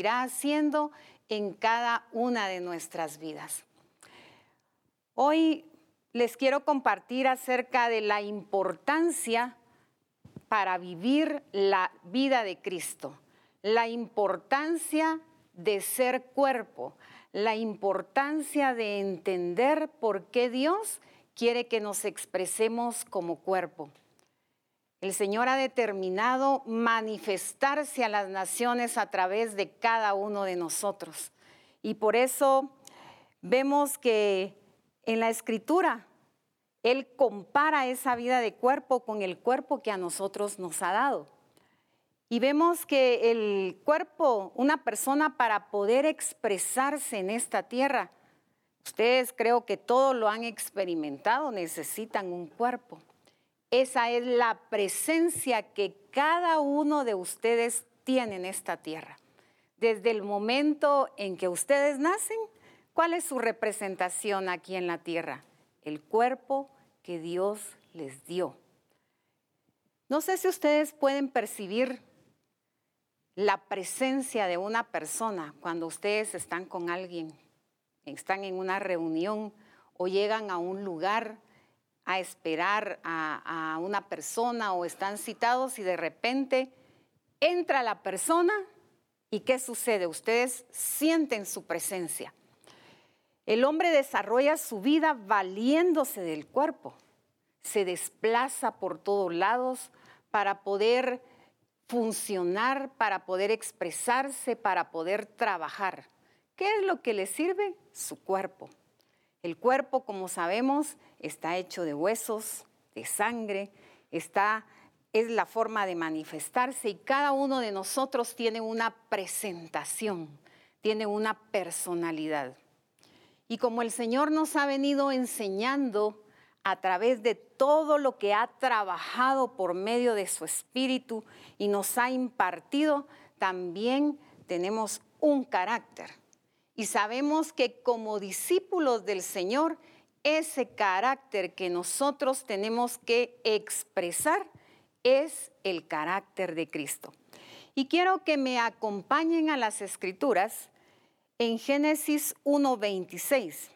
haciendo en cada una de nuestras vidas. Hoy les quiero compartir acerca de la importancia para vivir la vida de Cristo, la importancia de ser cuerpo, la importancia de entender por qué Dios quiere que nos expresemos como cuerpo. El Señor ha determinado manifestarse a las naciones a través de cada uno de nosotros. Y por eso vemos que en la escritura Él compara esa vida de cuerpo con el cuerpo que a nosotros nos ha dado. Y vemos que el cuerpo, una persona para poder expresarse en esta tierra, ustedes creo que todo lo han experimentado, necesitan un cuerpo. Esa es la presencia que cada uno de ustedes tiene en esta tierra. Desde el momento en que ustedes nacen, ¿cuál es su representación aquí en la tierra? El cuerpo que Dios les dio. No sé si ustedes pueden percibir la presencia de una persona cuando ustedes están con alguien, están en una reunión o llegan a un lugar a esperar a, una persona o están citados y de repente entra la persona y ¿qué sucede? Ustedes sienten su presencia. El hombre desarrolla su vida valiéndose del cuerpo, se desplaza por todos lados para poder funcionar, para poder expresarse, para poder trabajar. ¿Qué es lo que le sirve? Su cuerpo. El cuerpo, como sabemos, está hecho de huesos, de sangre, está es la forma de manifestarse y cada uno de nosotros tiene una presentación, tiene una personalidad. Y como el Señor nos ha venido enseñando a través de todo lo que ha trabajado por medio de su espíritu y nos ha impartido, también tenemos un carácter. Y sabemos que como discípulos del Señor, ese carácter que nosotros tenemos que expresar es el carácter de Cristo. Y quiero que me acompañen a las escrituras en Génesis 1.26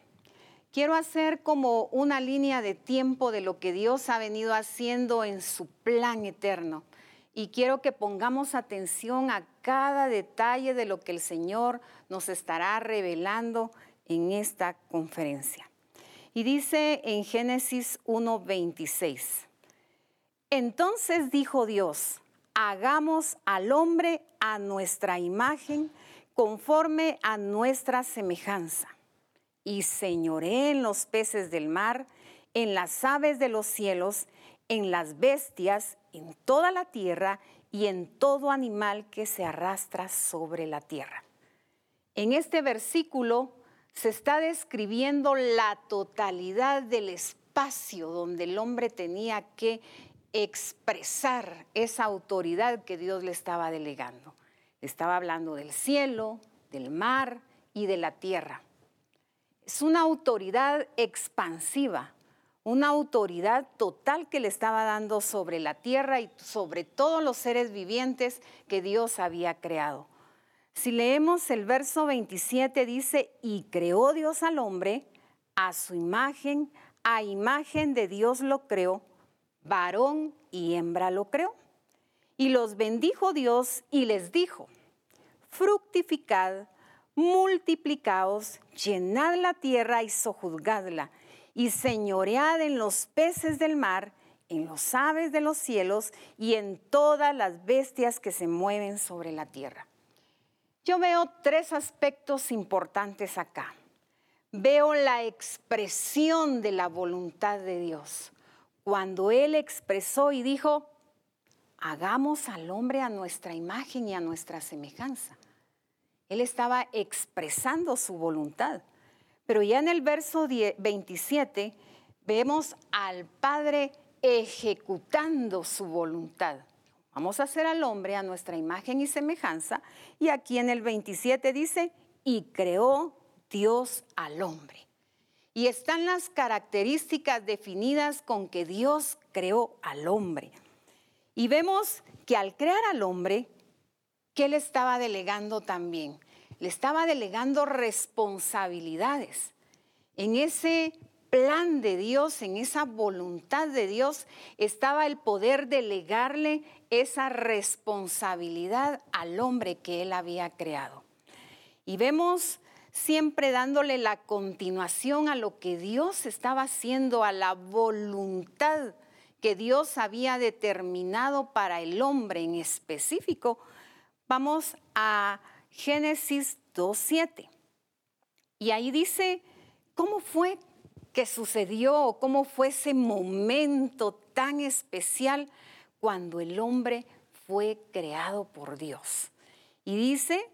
quiero hacer como una línea de tiempo de lo que Dios ha venido haciendo en su plan eterno. Y quiero que pongamos atención a cada detalle de lo que el Señor nos estará revelando en esta conferencia. Y dice en Génesis 1:26, entonces dijo Dios, hagamos al hombre a nuestra imagen, conforme a nuestra semejanza y señoré en los peces del mar, en las aves de los cielos, en las bestias, en toda la tierra en todo animal que se arrastra sobre la tierra. En este versículo se está describiendo la totalidad del espacio donde el hombre tenía que expresar esa autoridad que Dios le estaba delegando. Estaba hablando del cielo, del mar y de la tierra. Es una autoridad expansiva, una autoridad total que le estaba dando sobre la tierra y sobre todos los seres vivientes que Dios había creado. Si leemos el verso 27 dice, y creó Dios al hombre a su imagen, a imagen de Dios lo creó, varón y hembra lo creó. Y los bendijo Dios y les dijo, fructificad, multiplicaos, llenad la tierra y sojuzgadla, y señoread en los peces del mar, en los aves de los cielos y en todas las bestias que se mueven sobre la tierra. Yo veo tres aspectos importantes acá. Veo la expresión de la voluntad de Dios. Cuando Él expresó y dijo, hagamos al hombre a nuestra imagen y a nuestra semejanza. Él estaba expresando su voluntad. Pero ya en el verso 27 vemos al Padre ejecutando su voluntad. Vamos a hacer al hombre a nuestra imagen y semejanza. Y aquí en el 27 dice, y creó Dios al hombre. Y están las características definidas con que Dios creó al hombre. Y vemos que al crear al hombre, ¿qué le estaba delegando también? Le estaba delegando responsabilidades. En ese plan de Dios, en esa voluntad de Dios, estaba el poder delegarle esa responsabilidad al hombre que él había creado. Y vemos siempre dándole la continuación a lo que Dios estaba haciendo, a la voluntad que Dios había determinado para el hombre en específico. Vamos a Génesis 2.7. Y ahí dice, ¿cómo fue que sucedió? ¿Cómo fue ese momento tan especial cuando el hombre fue creado por Dios? Y dice,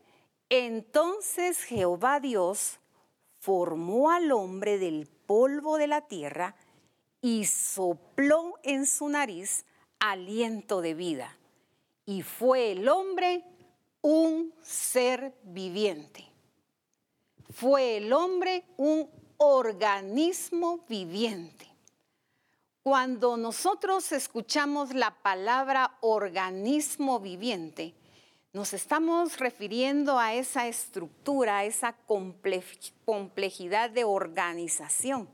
entonces Jehová Dios formó al hombre del polvo de la tierra y sopló en su nariz aliento de vida. Y fue el hombre un ser viviente. Fue el hombre un organismo viviente. Cuando nosotros escuchamos la palabra organismo viviente, nos estamos refiriendo a esa estructura, a esa complejidad de organización,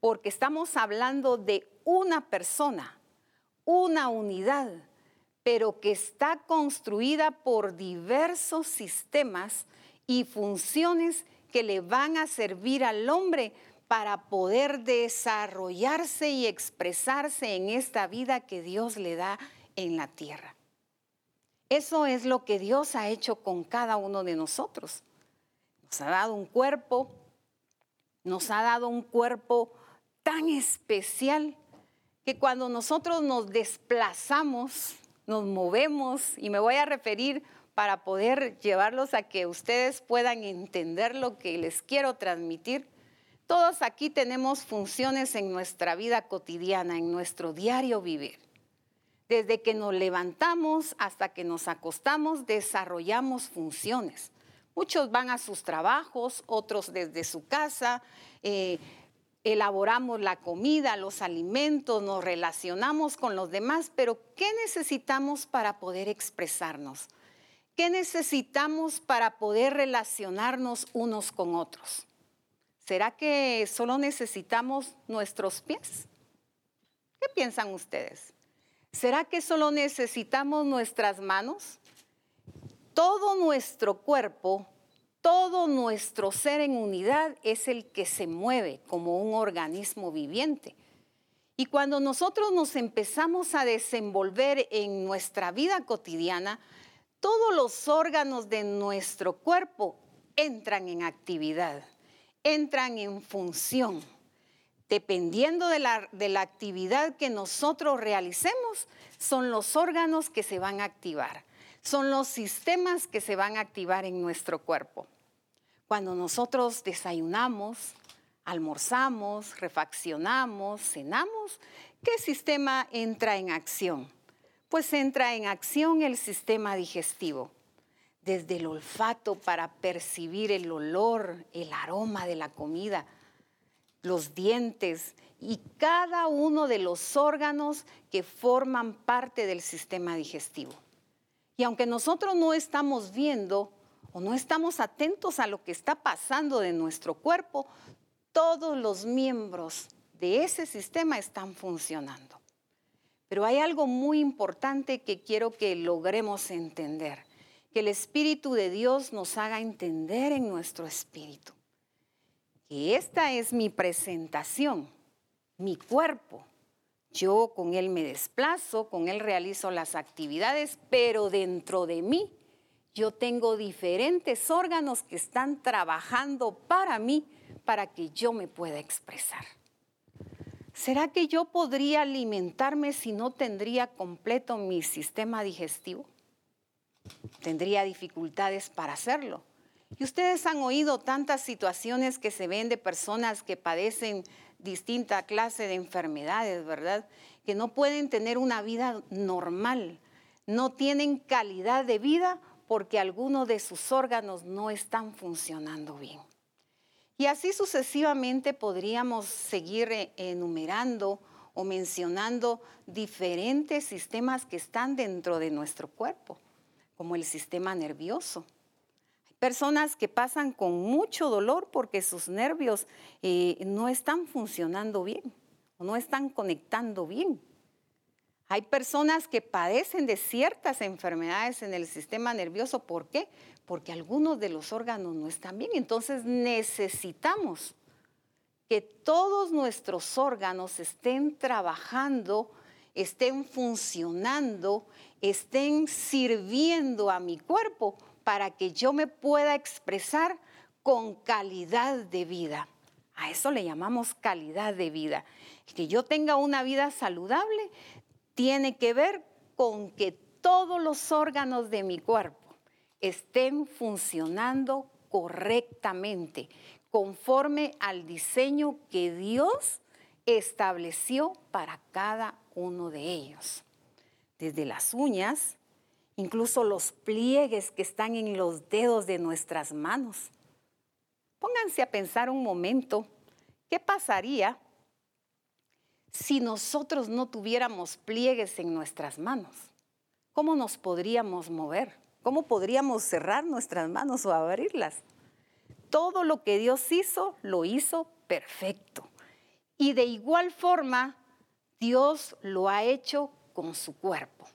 porque estamos hablando de una persona, una unidad, pero que está construida por diversos sistemas y funciones que le van a servir al hombre para poder desarrollarse y expresarse en esta vida que Dios le da en la tierra. Eso es lo que Dios ha hecho con cada uno de nosotros. Nos ha dado un cuerpo, nos ha dado un cuerpo tan especial que cuando nosotros nos desplazamos, nos movemos, y me voy a referir para poder llevarlos a que ustedes puedan entender lo que les quiero transmitir. Todos aquí tenemos funciones en nuestra vida cotidiana, en nuestro diario vivir. Desde que nos levantamos hasta que nos acostamos, desarrollamos funciones. Muchos van a sus trabajos, otros desde su casa, eh, elaboramos la comida, los alimentos, nos relacionamos con los demás, pero ¿qué necesitamos para poder expresarnos? ¿Qué necesitamos para poder relacionarnos unos con otros? ¿Será que solo necesitamos nuestros pies? ¿Qué piensan ustedes? ¿Será que solo necesitamos nuestras manos? Todo nuestro cuerpo, todo nuestro ser en unidad es el que se mueve como un organismo viviente. Y cuando nosotros nos empezamos a desenvolver en nuestra vida cotidiana, todos los órganos de nuestro cuerpo entran en actividad, entran en función dependiendo de la, de la, actividad que nosotros realicemos, son los órganos que se van a activar, son los sistemas que se van a activar en nuestro cuerpo. Cuando nosotros desayunamos, almorzamos, refaccionamos, cenamos, ¿qué sistema entra en acción? Pues entra en acción el sistema digestivo, desde el olfato para percibir el olor, el aroma de la comida, los dientes y cada uno de los órganos que forman parte del sistema digestivo. Y aunque nosotros no estamos viendo o no estamos atentos a lo que está pasando de nuestro cuerpo, todos los miembros de ese sistema están funcionando. Pero hay algo muy importante que quiero que logremos entender, que el Espíritu de Dios nos haga entender en nuestro espíritu esta es mi presentación, mi cuerpo. Yo con él me desplazo, con él realizo las actividades, pero dentro de mí yo tengo diferentes órganos que están trabajando para mí, para que yo me pueda expresar. ¿Será que yo podría alimentarme si no tendría completo mi sistema digestivo? Tendría dificultades para hacerlo. Y ustedes han oído tantas situaciones que se ven de personas que padecen distinta clase de enfermedades, ¿verdad? Que no pueden tener una vida normal, no tienen calidad de vida porque algunos de sus órganos no están funcionando bien. Y así sucesivamente podríamos seguir eh, enumerando o mencionando diferentes sistemas que están dentro de nuestro cuerpo como el sistema nervioso. Personas que pasan con mucho dolor porque sus nervios eh, no están funcionando bien o no están conectando bien. Hay personas que padecen de ciertas enfermedades en el sistema nervioso. ¿Por qué? Porque algunos de los órganos no están bien. Entonces necesitamos que todos nuestros órganos estén trabajando, estén funcionando, estén sirviendo a mi cuerpo para que yo me pueda expresar con calidad de vida. A eso le llamamos calidad de vida. Que yo tenga una vida saludable tiene que ver con que todos los órganos de mi cuerpo estén funcionando correctamente, conforme al diseño que Dios estableció para cada uno de ellos. Desde las uñas, incluso los pliegues que están en los dedos de nuestras manos. Pónganse a pensar un momento, ¿qué pasaría si nosotros no tuviéramos pliegues en nuestras manos? ¿Cómo nos podríamos mover? ¿Cómo podríamos cerrar nuestras manos o abrirlas? Todo lo que Dios hizo, lo hizo perfecto. Y de igual forma, Dios lo ha hecho con su cuerpo.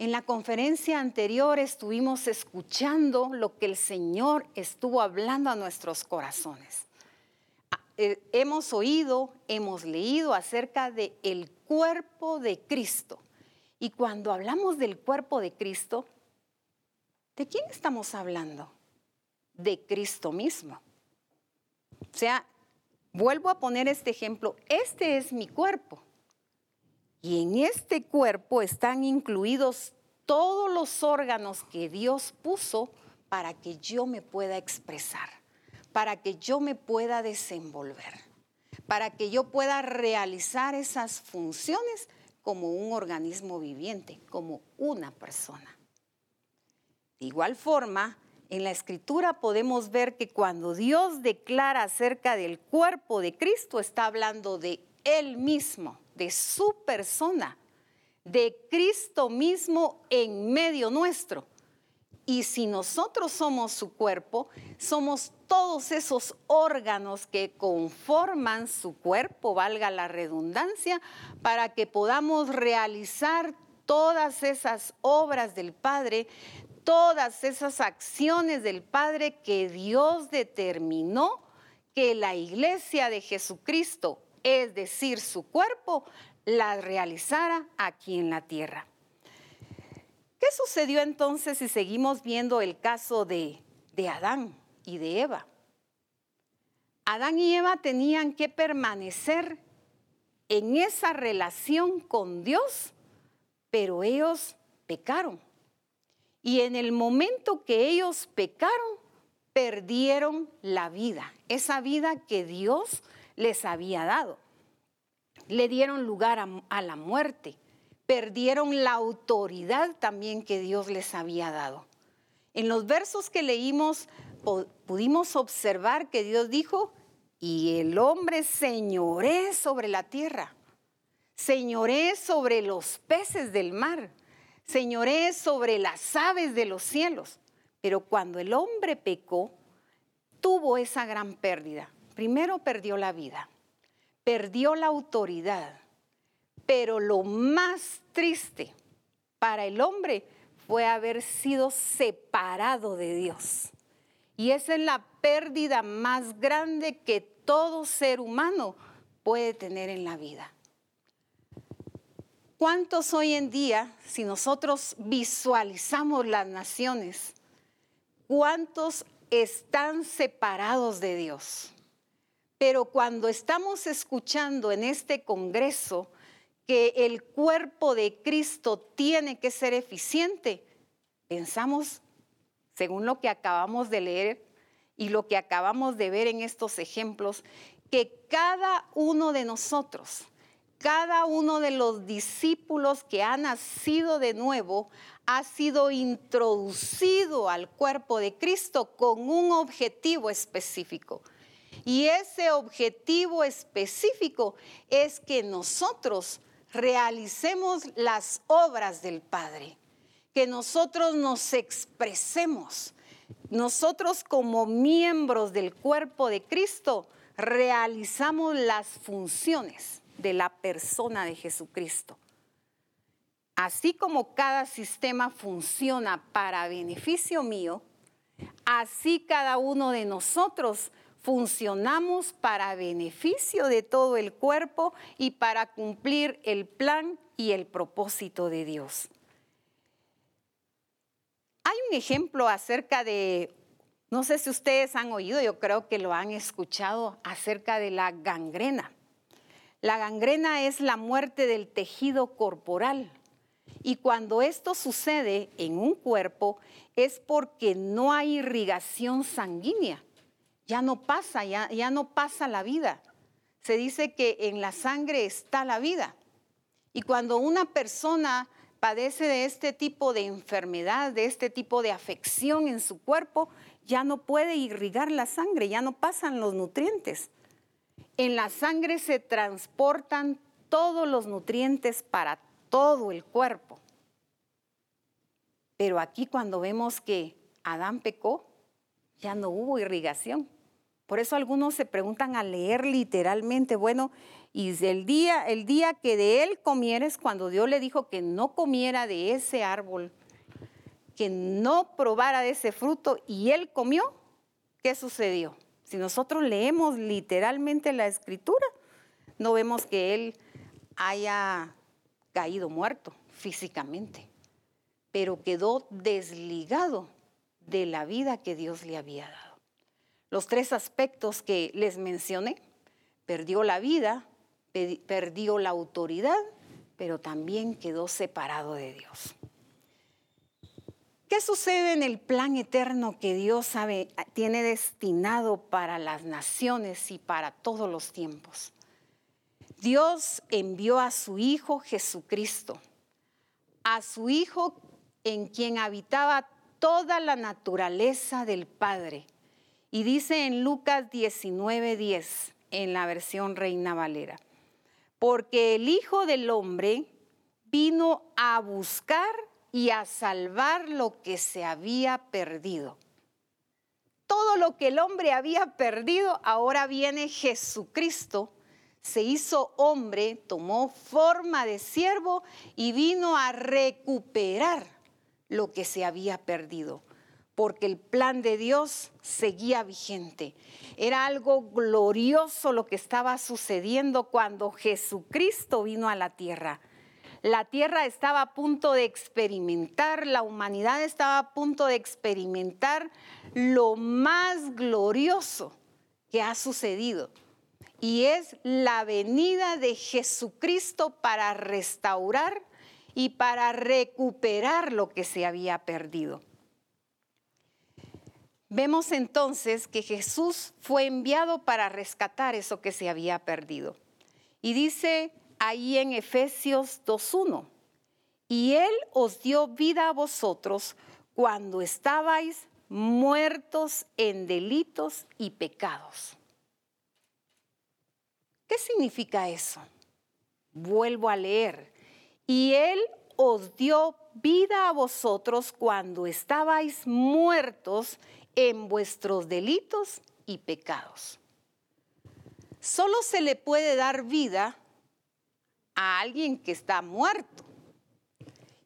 En la conferencia anterior estuvimos escuchando lo que el Señor estuvo hablando a nuestros corazones. Eh, hemos oído, hemos leído acerca del el cuerpo de Cristo. Y cuando hablamos del cuerpo de Cristo, ¿de quién estamos hablando? De Cristo mismo. O sea, vuelvo a poner este ejemplo, este es mi cuerpo. Y en este cuerpo están incluidos todos los órganos que Dios puso para que yo me pueda expresar para que yo me pueda desenvolver, para que yo pueda realizar esas funciones como un organismo viviente, como una persona. De igual forma, en la escritura podemos ver que cuando Dios declara acerca del cuerpo de Cristo, está hablando de Él mismo, de su persona, de Cristo mismo en medio nuestro. Y si nosotros somos su cuerpo, somos todos esos órganos que conforman su cuerpo, valga la redundancia, para que podamos realizar todas esas obras del Padre, todas esas acciones del Padre que Dios determinó que la iglesia de Jesucristo, es decir, su cuerpo, la realizara aquí en la tierra. ¿Qué sucedió entonces si seguimos viendo el caso de, de Adán? y de Eva. Adán y Eva tenían que permanecer en esa relación con Dios, pero ellos pecaron. Y en el momento que ellos pecaron, perdieron la vida, esa vida que Dios les había dado. Le dieron lugar a, la muerte, perdieron la autoridad también que Dios les había dado. En los versos que leímos pudimos observar que Dios dijo, y el hombre señoré sobre la tierra, señoré sobre los peces del mar, señoré sobre las aves de los cielos. Pero cuando el hombre pecó, tuvo esa gran pérdida. Primero perdió la vida, perdió la autoridad, pero lo más triste para el hombre fue haber sido separado de Dios. Y esa es la pérdida más grande que todo ser humano puede tener en la vida. ¿Cuántos hoy en día, si nosotros visualizamos las naciones, cuántos están separados de Dios? Pero cuando estamos escuchando en este Congreso que el cuerpo de Cristo tiene que ser eficiente, pensamos según lo que acabamos de leer y lo que acabamos de ver en estos ejemplos, que cada uno de nosotros, cada uno de los discípulos que ha nacido de nuevo, ha sido introducido al cuerpo de Cristo con un objetivo específico. Y ese objetivo específico es que nosotros realicemos las obras del Padre que nosotros nos expresemos. Nosotros como miembros del cuerpo de Cristo realizamos las funciones de la persona de Jesucristo. Así como cada sistema funciona para beneficio mío, así cada uno de nosotros funcionamos para beneficio de todo el cuerpo y para cumplir el plan y el propósito de Dios. Hay un ejemplo acerca de, no sé si ustedes han oído, yo creo que lo han escuchado, acerca de la gangrena. La gangrena es la muerte del tejido corporal. Y cuando esto sucede en un cuerpo es porque no hay irrigación sanguínea. Ya no pasa, ya, ya no pasa la vida. Se dice que en la sangre está la vida. Y cuando una persona padece de este tipo de enfermedad, de este tipo de afección en su cuerpo, ya no puede irrigar la sangre, ya no pasan los nutrientes. En la sangre se transportan todos los nutrientes para todo el cuerpo. Pero aquí cuando vemos que Adán pecó, ya no hubo irrigación. Por eso algunos se preguntan a leer literalmente, bueno, y el día, el día que de él comieres, cuando Dios le dijo que no comiera de ese árbol, que no probara de ese fruto, y él comió, ¿qué sucedió? Si nosotros leemos literalmente la escritura, no vemos que él haya caído muerto físicamente, pero quedó desligado de la vida que Dios le había dado. Los tres aspectos que les mencioné, perdió la vida, perdió la autoridad, pero también quedó separado de Dios. ¿Qué sucede en el plan eterno que Dios sabe, tiene destinado para las naciones y para todos los tiempos? Dios envió a su Hijo Jesucristo, a su Hijo en quien habitaba toda la naturaleza del Padre. Y dice en Lucas 19:10, en la versión Reina Valera, porque el Hijo del Hombre vino a buscar y a salvar lo que se había perdido. Todo lo que el hombre había perdido, ahora viene Jesucristo, se hizo hombre, tomó forma de siervo y vino a recuperar lo que se había perdido, porque el plan de Dios seguía vigente. Era algo glorioso lo que estaba sucediendo cuando Jesucristo vino a la tierra. La tierra estaba a punto de experimentar, la humanidad estaba a punto de experimentar lo más glorioso que ha sucedido. Y es la venida de Jesucristo para restaurar y para recuperar lo que se había perdido. Vemos entonces que Jesús fue enviado para rescatar eso que se había perdido. Y dice ahí en Efesios 2.1, y Él os dio vida a vosotros cuando estabais muertos en delitos y pecados. ¿Qué significa eso? Vuelvo a leer. Y Él os dio vida a vosotros cuando estabais muertos en vuestros delitos y pecados. Solo se le puede dar vida a alguien que está muerto.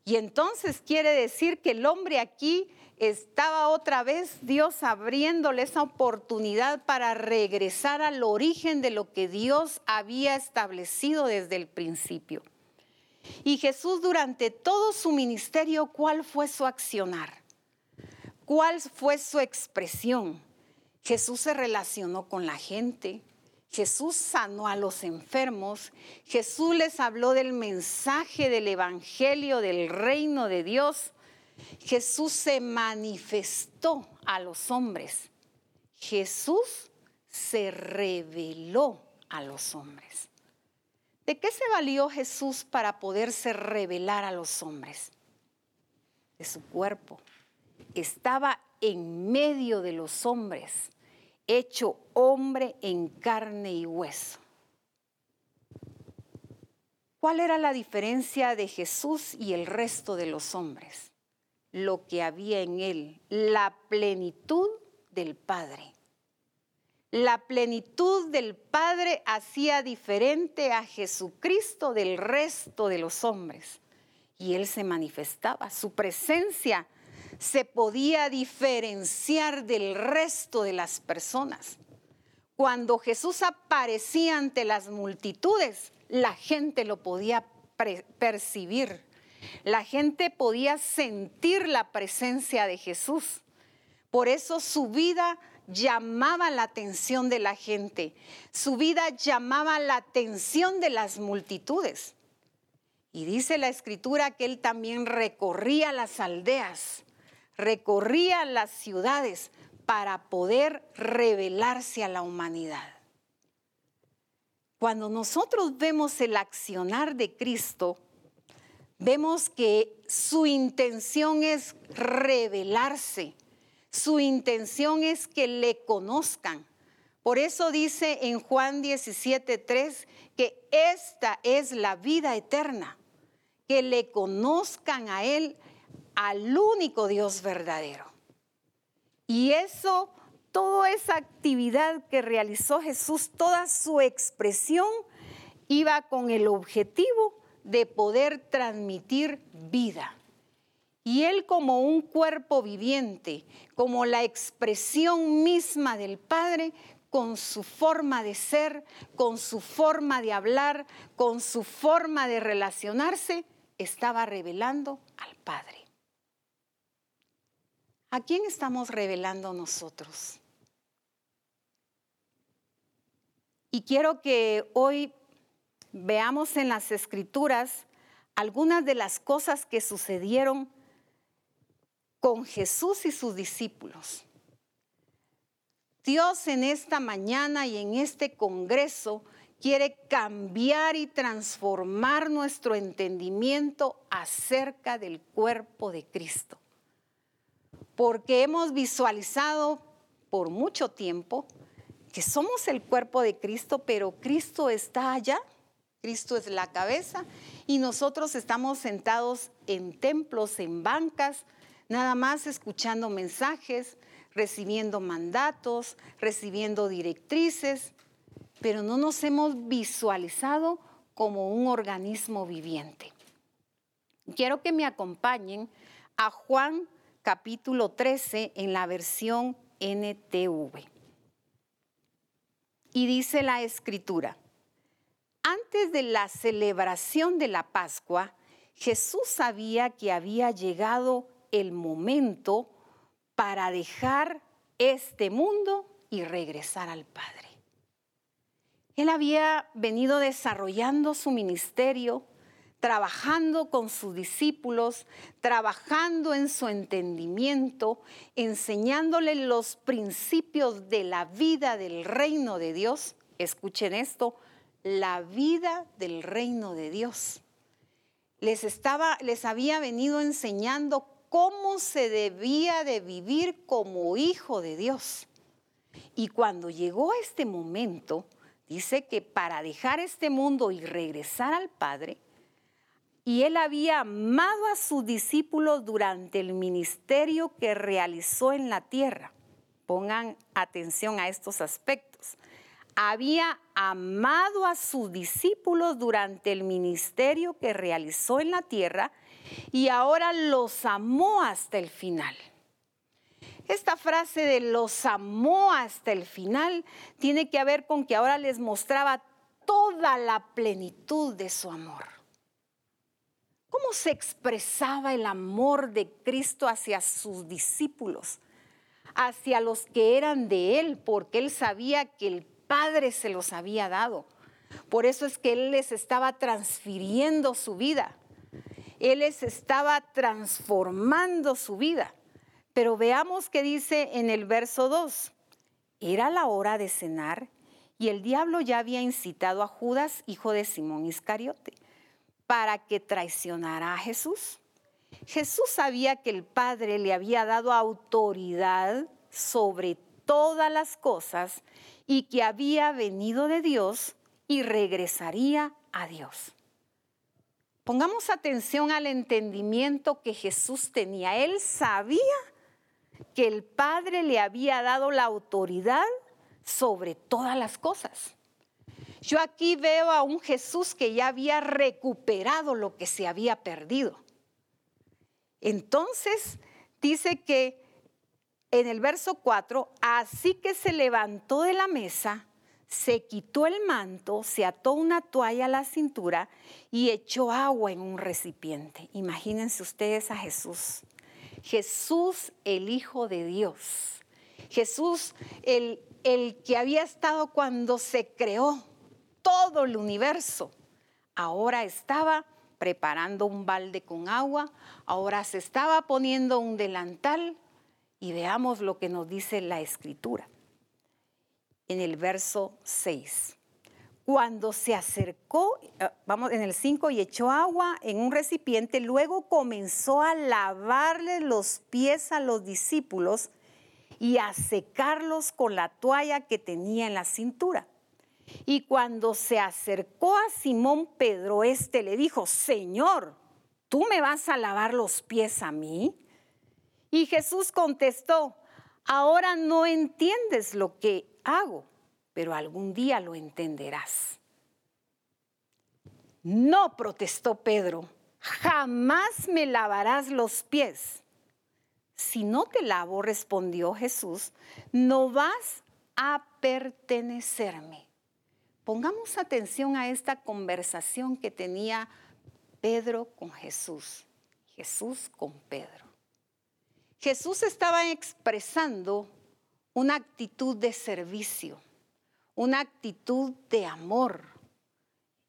Y entonces quiere decir que el hombre aquí estaba otra vez Dios abriéndole esa oportunidad para regresar al origen de lo que Dios había establecido desde el principio. Y Jesús durante todo su ministerio, ¿cuál fue su accionar? ¿Cuál fue su expresión? Jesús se relacionó con la gente, Jesús sanó a los enfermos, Jesús les habló del mensaje del Evangelio del reino de Dios, Jesús se manifestó a los hombres, Jesús se reveló a los hombres. ¿De qué se valió Jesús para poderse revelar a los hombres? De su cuerpo, estaba en medio de los hombres, hecho hombre en carne y hueso. ¿Cuál era la diferencia de Jesús y el resto de los hombres? lo que había en él, la plenitud del Padre. La plenitud del Padre hacía diferente a Jesucristo del resto de los hombres. Y Él se manifestaba, su presencia se podía diferenciar del resto de las personas. Cuando Jesús aparecía ante las multitudes, la gente lo podía percibir. La gente podía sentir la presencia de Jesús. Por eso su vida llamaba la atención de la gente. Su vida llamaba la atención de las multitudes. Y dice la escritura que él también recorría las aldeas, recorría las ciudades para poder revelarse a la humanidad. Cuando nosotros vemos el accionar de Cristo, vemos que su intención es revelarse, su intención es que le conozcan. Por eso dice en Juan 17:3 que esta es la vida eterna, que le conozcan a Él, al único Dios verdadero. Y eso, toda esa actividad que realizó Jesús, toda su expresión iba con el objetivo de poder transmitir vida. Y Él como un cuerpo viviente, como la expresión misma del Padre, con su forma de ser, con su forma de hablar, con su forma de relacionarse, estaba revelando al Padre. ¿A quién estamos revelando nosotros? Y quiero que hoy veamos en las escrituras algunas de las cosas que sucedieron con Jesús y sus discípulos. Dios en esta mañana y en este congreso quiere cambiar y transformar nuestro entendimiento acerca del cuerpo de Cristo. Porque hemos visualizado por mucho tiempo que somos el cuerpo de Cristo, pero Cristo está allá Cristo es la cabeza y nosotros estamos sentados en templos, en bancas, nada más escuchando mensajes, recibiendo mandatos, recibiendo directrices, pero no nos hemos visualizado como un organismo viviente. Quiero que me acompañen a Juan capítulo 13 en la versión NTV. Y dice la escritura, antes de la celebración de la Pascua, Jesús sabía que había llegado el momento para dejar este mundo y regresar al Padre. Él había venido desarrollando su ministerio, trabajando con sus discípulos, trabajando en su entendimiento, enseñándole los principios de la vida del reino de Dios. Escuchen esto, la vida del reino de Dios. Les, estaba, les había venido enseñando cómo se debía de vivir como hijo de Dios. Y cuando llegó este momento, dice que para dejar este mundo y regresar al Padre, y él había amado a sus discípulos durante el ministerio que realizó en la tierra. Pongan atención a estos aspectos había amado a sus discípulos durante el ministerio que realizó en la tierra y ahora los amó hasta el final. Esta frase de los amó hasta el final tiene que ver con que ahora les mostraba toda la plenitud de su amor. ¿Cómo se expresaba el amor de Cristo hacia sus discípulos? Hacia los que eran de Él, porque Él sabía que el Padre se los había dado. Por eso es que Él les estaba transfiriendo su vida. Él les estaba transformando su vida. Pero veamos qué dice en el verso 2. Era la hora de cenar y el diablo ya había incitado a Judas, hijo de Simón Iscariote, para que traicionara a Jesús. Jesús sabía que el Padre le había dado autoridad sobre todas las cosas y que había venido de Dios y regresaría a Dios. Pongamos atención al entendimiento que Jesús tenía. Él sabía que el Padre le había dado la autoridad sobre todas las cosas. Yo aquí veo a un Jesús que ya había recuperado lo que se había perdido. Entonces dice que en el verso 4, así que se levantó de la mesa, se quitó el manto, se ató una toalla a la cintura y echó agua en un recipiente. Imagínense ustedes a Jesús. Jesús el Hijo de Dios. Jesús el, el que había estado cuando se creó todo el universo. Ahora estaba preparando un balde con agua, ahora se estaba poniendo un delantal y veamos lo que nos dice la escritura en el verso 6. Cuando se acercó, eh, vamos en el 5, y echó agua en un recipiente, luego comenzó a lavarle los pies a los discípulos y a secarlos con la toalla que tenía en la cintura. Y cuando se acercó a Simón Pedro, éste le dijo, Señor, ¿tú me vas a lavar los pies a mí? Y Jesús contestó, ahora no entiendes lo que hago, pero algún día lo entenderás. No, protestó Pedro, jamás me lavarás los pies. Si no te lavo, respondió Jesús, no vas a pertenecerme. Pongamos atención a esta conversación que tenía Pedro con Jesús, Jesús con Pedro. Jesús estaba expresando una actitud de servicio, una actitud de amor.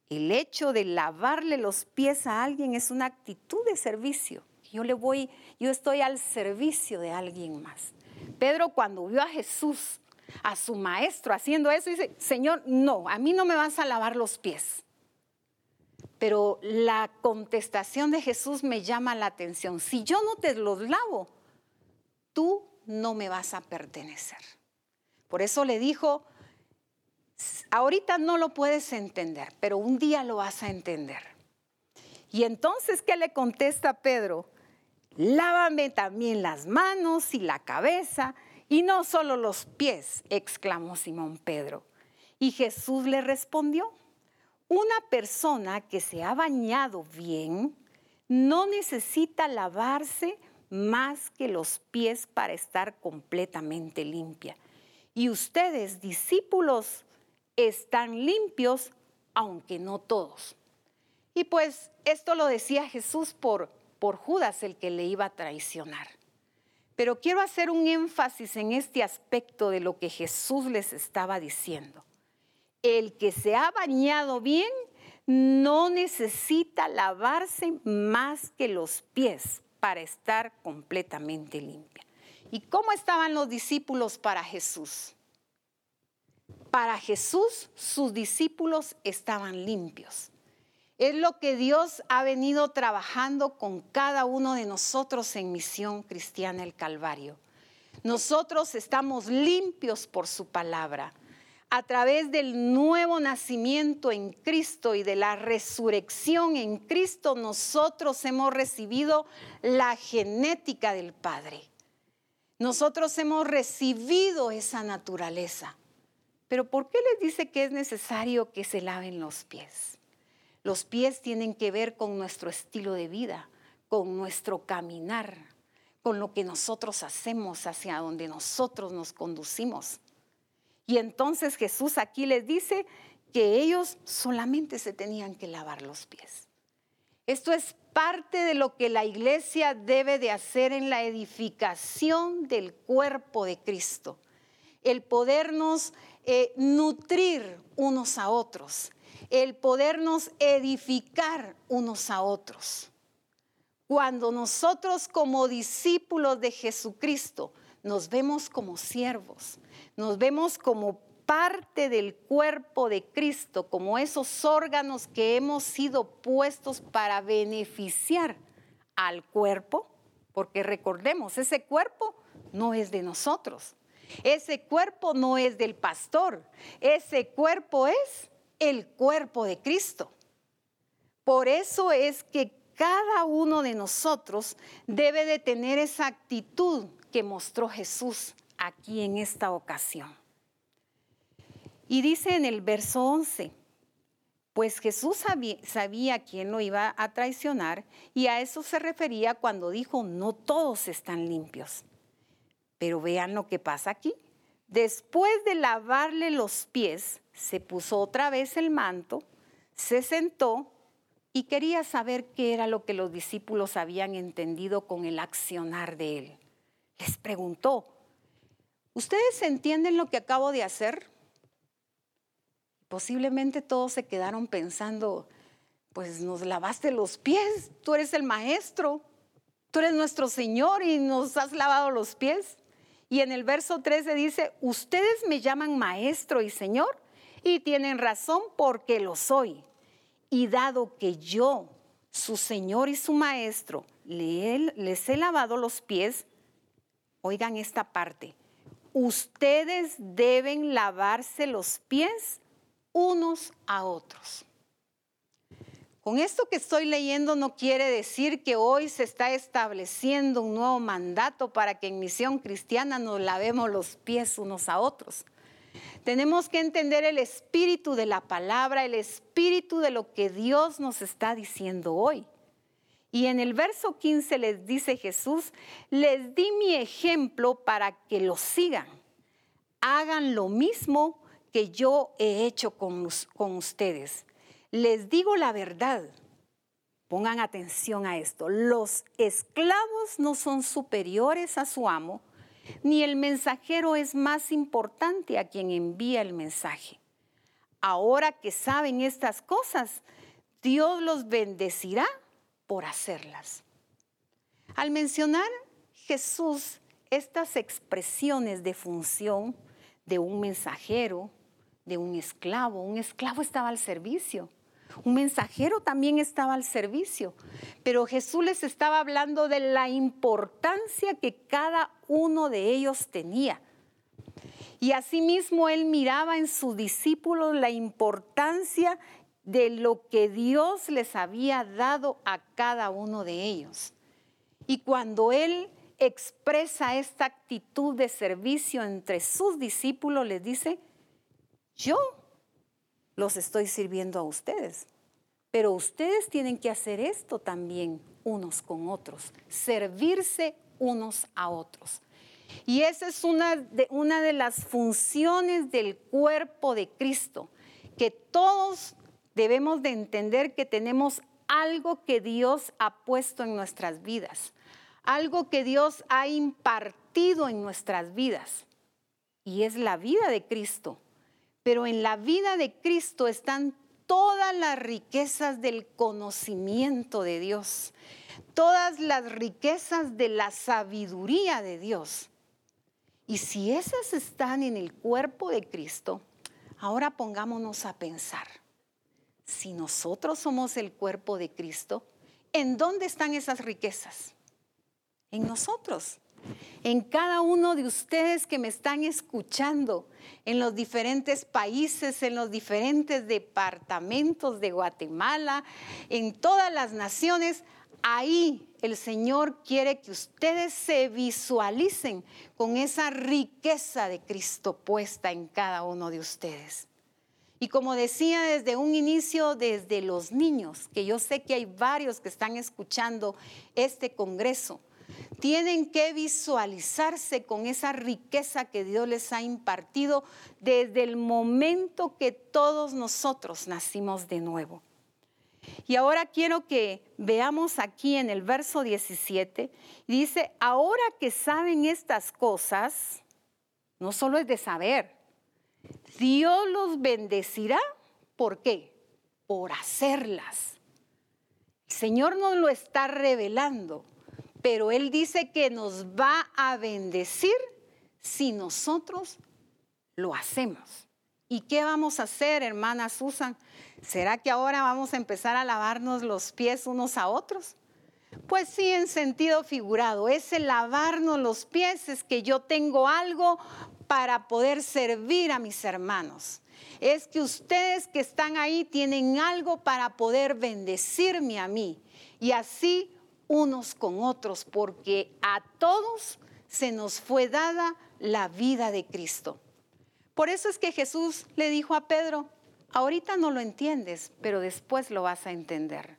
El hecho de lavarle los pies a alguien es una actitud de servicio. Yo le voy, yo estoy al servicio de alguien más. Pedro cuando vio a Jesús a su maestro haciendo eso, dice, Señor, no, a mí no me vas a lavar los pies. Pero la contestación de Jesús me llama la atención. Si yo no te los lavo, tú no me vas a pertenecer. Por eso le dijo, ahorita no lo puedes entender, pero un día lo vas a entender. Y entonces, ¿qué le contesta Pedro? Lávame también las manos y la cabeza y no solo los pies, exclamó Simón Pedro. Y Jesús le respondió, una persona que se ha bañado bien no necesita lavarse más que los pies para estar completamente limpia. Y ustedes, discípulos, están limpios, aunque no todos. Y pues esto lo decía Jesús por, por Judas, el que le iba a traicionar. Pero quiero hacer un énfasis en este aspecto de lo que Jesús les estaba diciendo. El que se ha bañado bien no necesita lavarse más que los pies para estar completamente limpia. ¿Y cómo estaban los discípulos para Jesús? Para Jesús sus discípulos estaban limpios. Es lo que Dios ha venido trabajando con cada uno de nosotros en Misión Cristiana el Calvario. Nosotros estamos limpios por su palabra. A través del nuevo nacimiento en Cristo y de la resurrección en Cristo, nosotros hemos recibido la genética del Padre. Nosotros hemos recibido esa naturaleza. Pero ¿por qué les dice que es necesario que se laven los pies? Los pies tienen que ver con nuestro estilo de vida, con nuestro caminar, con lo que nosotros hacemos, hacia donde nosotros nos conducimos. Y entonces Jesús aquí les dice que ellos solamente se tenían que lavar los pies. Esto es parte de lo que la iglesia debe de hacer en la edificación del cuerpo de Cristo. El podernos eh, nutrir unos a otros, el podernos edificar unos a otros. Cuando nosotros como discípulos de Jesucristo nos vemos como siervos, nos vemos como parte del cuerpo de Cristo, como esos órganos que hemos sido puestos para beneficiar al cuerpo, porque recordemos, ese cuerpo no es de nosotros, ese cuerpo no es del pastor, ese cuerpo es el cuerpo de Cristo. Por eso es que cada uno de nosotros debe de tener esa actitud que mostró Jesús aquí en esta ocasión. Y dice en el verso 11, pues Jesús sabía, sabía, quién lo iba a traicionar y a eso se refería cuando dijo, no todos están limpios. Pero vean lo que pasa aquí. Después de lavarle los pies, se puso otra vez el manto, se sentó y quería saber qué era lo que los discípulos habían entendido con el accionar de él. Les preguntó, ¿ustedes entienden lo que acabo de hacer? Posiblemente todos se quedaron pensando, pues nos lavaste los pies, tú eres el maestro, tú eres nuestro Señor y nos has lavado los pies. Y en el verso 13 dice, ustedes me llaman maestro y Señor y tienen razón porque lo soy. Y dado que yo, su Señor y su Maestro, les he lavado los pies, oigan esta parte, ustedes deben lavarse los pies unos a otros. Con esto que estoy leyendo no quiere decir que hoy se está estableciendo un nuevo mandato para que en misión cristiana nos lavemos los pies unos a otros. Tenemos que entender el espíritu de la palabra, el espíritu de lo que Dios nos está diciendo hoy. Y en el verso 15 les dice Jesús, les di mi ejemplo para que lo sigan. Hagan lo mismo que yo he hecho con, con ustedes. Les digo la verdad. Pongan atención a esto. Los esclavos no son superiores a su amo, ni el mensajero es más importante a quien envía el mensaje. Ahora que saben estas cosas, Dios los bendecirá por hacerlas. Al mencionar Jesús estas expresiones de función de un mensajero, de un esclavo. Un esclavo estaba al servicio. Un mensajero también estaba al servicio. Pero Jesús les estaba hablando de la importancia que cada uno de ellos tenía. Y asimismo él miraba en sus discípulos la importancia de lo que Dios les había dado a cada uno de ellos. Y cuando él expresa esta actitud de servicio entre sus discípulos, les dice, yo los estoy sirviendo a ustedes, pero ustedes tienen que hacer esto también unos con otros, servirse unos a otros. Y esa es una de, una de las funciones del cuerpo de Cristo, que todos debemos de entender que tenemos algo que Dios ha puesto en nuestras vidas, algo que Dios ha impartido en nuestras vidas, y es la vida de Cristo. Pero en la vida de Cristo están todas las riquezas del conocimiento de Dios, todas las riquezas de la sabiduría de Dios. Y si esas están en el cuerpo de Cristo, ahora pongámonos a pensar, si nosotros somos el cuerpo de Cristo, ¿en dónde están esas riquezas? En nosotros en cada uno de ustedes que me están escuchando en los diferentes países, en los diferentes departamentos de Guatemala, en todas las naciones. Ahí el Señor quiere que ustedes se visualicen con esa riqueza de Cristo puesta en cada uno de ustedes. Y como decía desde un inicio, desde los niños, que yo sé que hay varios que están escuchando este Congreso, tienen que visualizarse con esa riqueza que Dios les ha impartido desde el momento que todos nosotros nacimos de nuevo. Y ahora quiero que veamos aquí en el verso 17, dice, ahora que saben estas cosas, no solo es de saber, Dios los bendecirá, ¿por qué? Por hacerlas. El Señor nos lo está revelando pero Él dice que nos va a bendecir si nosotros lo hacemos. ¿Y qué vamos a hacer, hermana Susan? ¿Será que ahora vamos a empezar a lavarnos los pies unos a otros? Pues sí, en sentido figurado. Ese lavarnos los pies es que yo tengo algo para poder servir a mis hermanos. Es que ustedes que están ahí tienen algo para poder bendecirme a mí y así unos con otros, porque a todos se nos fue dada la vida de Cristo. Por eso es que Jesús le dijo a Pedro, ahorita no lo entiendes, pero después lo vas a entender.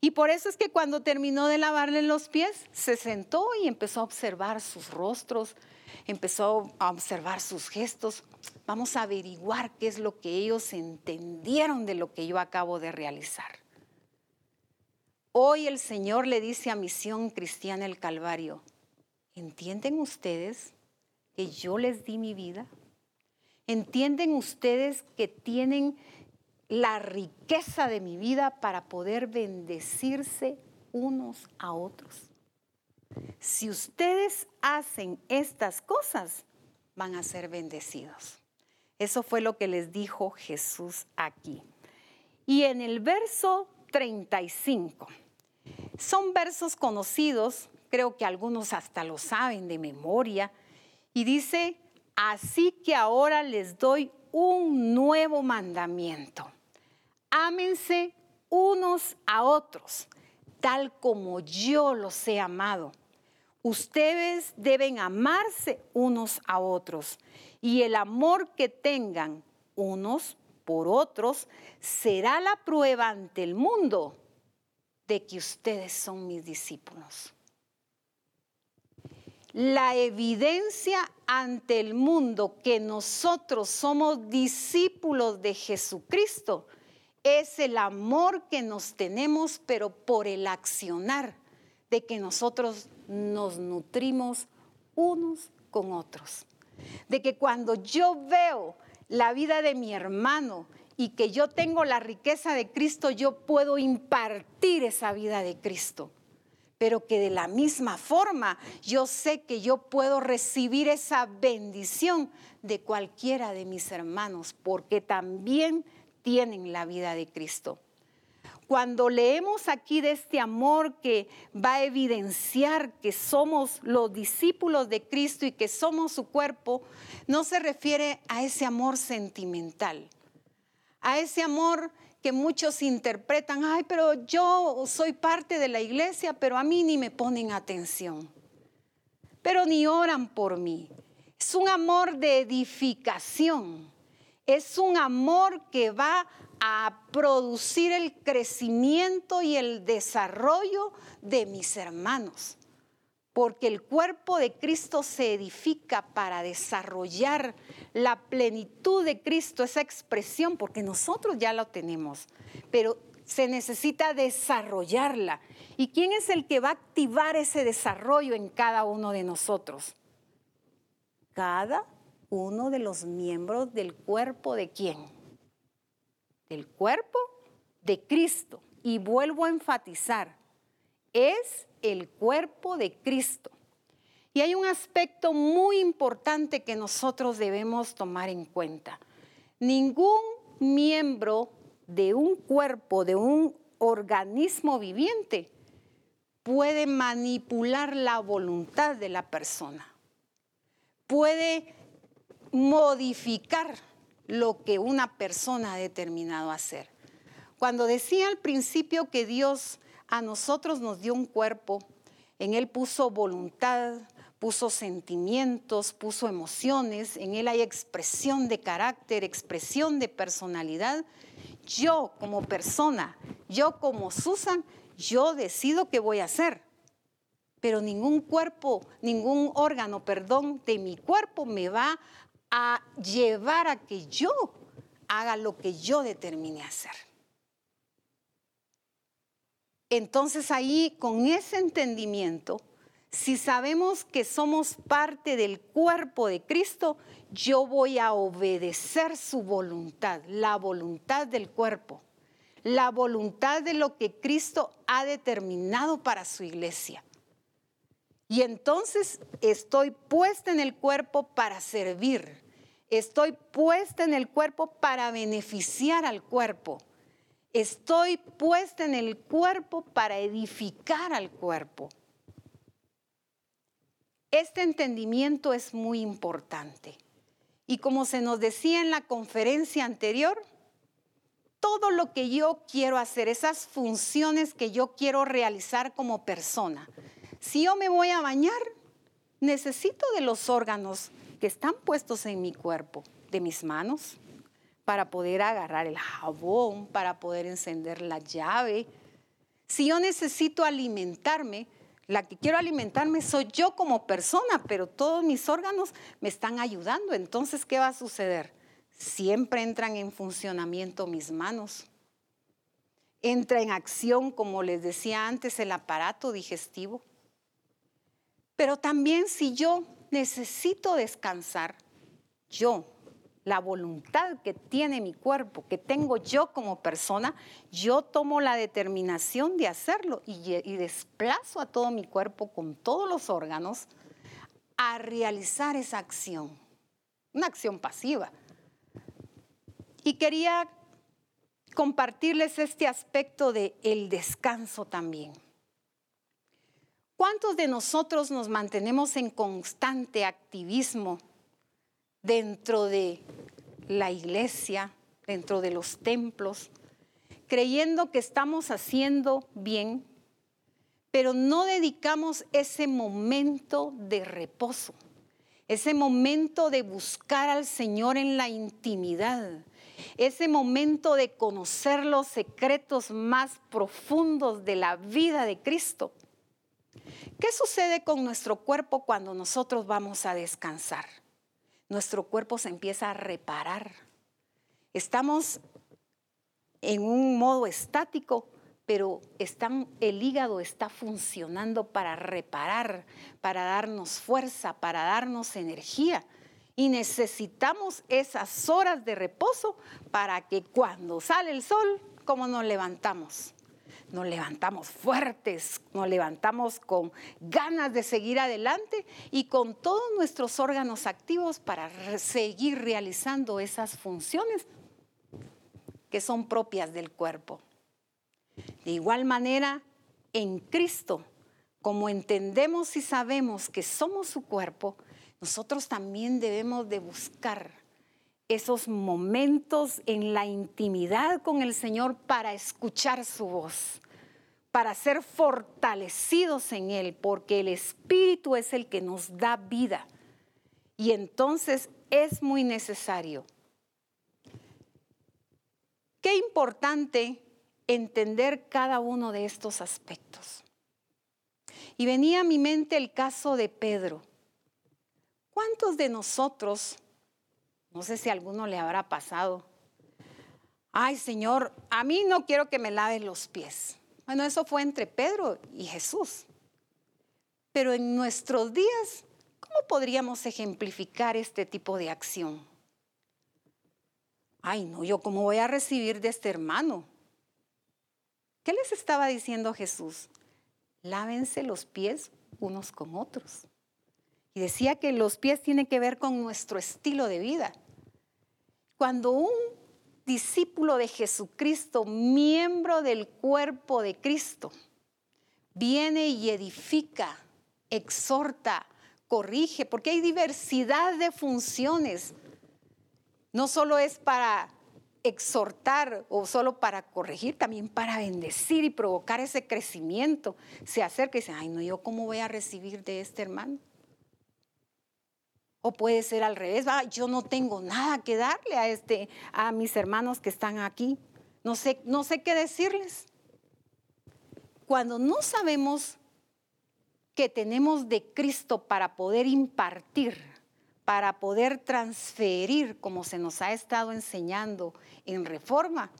Y por eso es que cuando terminó de lavarle los pies, se sentó y empezó a observar sus rostros, empezó a observar sus gestos. Vamos a averiguar qué es lo que ellos entendieron de lo que yo acabo de realizar. Hoy el Señor le dice a Misión Cristiana el Calvario, ¿entienden ustedes que yo les di mi vida? ¿Entienden ustedes que tienen la riqueza de mi vida para poder bendecirse unos a otros? Si ustedes hacen estas cosas, van a ser bendecidos. Eso fue lo que les dijo Jesús aquí. Y en el verso 35, son versos conocidos, creo que algunos hasta lo saben de memoria, y dice, así que ahora les doy un nuevo mandamiento. Ámense unos a otros, tal como yo los he amado. Ustedes deben amarse unos a otros y el amor que tengan unos por otros será la prueba ante el mundo de que ustedes son mis discípulos. La evidencia ante el mundo que nosotros somos discípulos de Jesucristo es el amor que nos tenemos, pero por el accionar de que nosotros nos nutrimos unos con otros. De que cuando yo veo la vida de mi hermano y que yo tengo la riqueza de Cristo, yo puedo impartir esa vida de Cristo. Pero que de la misma forma yo sé que yo puedo recibir esa bendición de cualquiera de mis hermanos, porque también tienen la vida de Cristo. Cuando leemos aquí de este amor que va a evidenciar que somos los discípulos de Cristo y que somos su cuerpo, no se refiere a ese amor sentimental, a ese amor que muchos interpretan, ay, pero yo soy parte de la iglesia, pero a mí ni me ponen atención, pero ni oran por mí. Es un amor de edificación es un amor que va a producir el crecimiento y el desarrollo de mis hermanos. Porque el cuerpo de Cristo se edifica para desarrollar la plenitud de Cristo, esa expresión, porque nosotros ya la tenemos, pero se necesita desarrollarla. ¿Y quién es el que va a activar ese desarrollo en cada uno de nosotros? Cada uno de los miembros del cuerpo de quién? Del cuerpo de Cristo. Y vuelvo a enfatizar, es el cuerpo de Cristo. Y hay un aspecto muy importante que nosotros debemos tomar en cuenta. Ningún miembro de un cuerpo, de un organismo viviente, puede manipular la voluntad de la persona. Puede modificar lo que una persona ha determinado hacer. Cuando decía al principio que Dios a nosotros nos dio un cuerpo, en Él puso voluntad, puso sentimientos, puso emociones, en Él hay expresión de carácter, expresión de personalidad. Yo como persona, yo como Susan, yo decido qué voy a hacer. Pero ningún cuerpo, ningún órgano, perdón, de mi cuerpo me va a llevar a que yo haga lo que yo determine hacer. Entonces ahí, con ese entendimiento, si sabemos que somos parte del cuerpo de Cristo, yo voy a obedecer su voluntad, la voluntad del cuerpo, la voluntad de lo que Cristo ha determinado para su iglesia. Y entonces estoy puesta en el cuerpo para servir. Estoy puesta en el cuerpo para beneficiar al cuerpo. Estoy puesta en el cuerpo para edificar al cuerpo. Este entendimiento es muy importante. Y como se nos decía en la conferencia anterior, todo lo que yo quiero hacer, esas funciones que yo quiero realizar como persona, si yo me voy a bañar, necesito de los órganos que están puestos en mi cuerpo, de mis manos, para poder agarrar el jabón, para poder encender la llave. Si yo necesito alimentarme, la que quiero alimentarme soy yo como persona, pero todos mis órganos me están ayudando. Entonces, ¿qué va a suceder? Siempre entran en funcionamiento mis manos. Entra en acción, como les decía antes, el aparato digestivo. Pero también si yo necesito descansar, yo, la voluntad que tiene mi cuerpo, que tengo yo como persona, yo tomo la determinación de hacerlo y, desplazo a todo mi cuerpo con todos los órganos a realizar esa acción, una acción pasiva. Y quería compartirles este aspecto de el descanso también. ¿Cuántos de nosotros nos mantenemos en constante activismo dentro de la iglesia, dentro de los templos, creyendo que estamos haciendo bien, pero no dedicamos ese momento de reposo, ese momento de buscar al Señor en la intimidad, ese momento de conocer los secretos más profundos de la vida de Cristo. ¿Qué sucede con nuestro cuerpo cuando nosotros vamos a descansar? Nuestro cuerpo se empieza a reparar. Estamos en un modo estático, pero el hígado está funcionando para reparar, para darnos fuerza, para darnos energía. Y necesitamos esas horas de reposo para que cuando sale el sol, como nos levantamos nos levantamos fuertes, nos levantamos con ganas de seguir adelante y con todos nuestros órganos activos para seguir realizando esas funciones que son propias del cuerpo. De igual manera, en Cristo, como entendemos y sabemos que somos su cuerpo, nosotros también debemos de buscar esos momentos en la intimidad con el Señor para escuchar su voz, para ser fortalecidos en Él, porque el Espíritu es el que nos da vida. Y entonces es muy necesario. Qué importante entender cada uno de estos aspectos. Y venía a mi mente el caso de Pedro. ¿Cuántos de nosotros no sé si a alguno le habrá pasado. Ay, Señor, a mí no quiero que me laves los pies. Bueno, eso fue entre Pedro y Jesús. Pero en nuestros días, ¿cómo podríamos ejemplificar este tipo de acción? Ay, no, yo cómo voy a recibir de este hermano. ¿Qué les estaba diciendo Jesús? Lávense los pies unos con otros. Y decía que los pies tienen que ver con nuestro estilo de vida. Cuando un discípulo de Jesucristo, miembro del cuerpo de Cristo, viene y edifica, exhorta, corrige, porque hay diversidad de funciones. No solo es para exhortar o solo para corregir, también para bendecir y provocar ese crecimiento. Se acerca y dice, ay no, yo cómo voy a recibir de este hermano. O puede ser al revés, yo no tengo nada que darle a, este, a mis hermanos que están aquí. No sé, no sé qué decirles. Cuando no sabemos que tenemos de Cristo para poder impartir, para poder transferir, como se nos ha estado enseñando en reforma,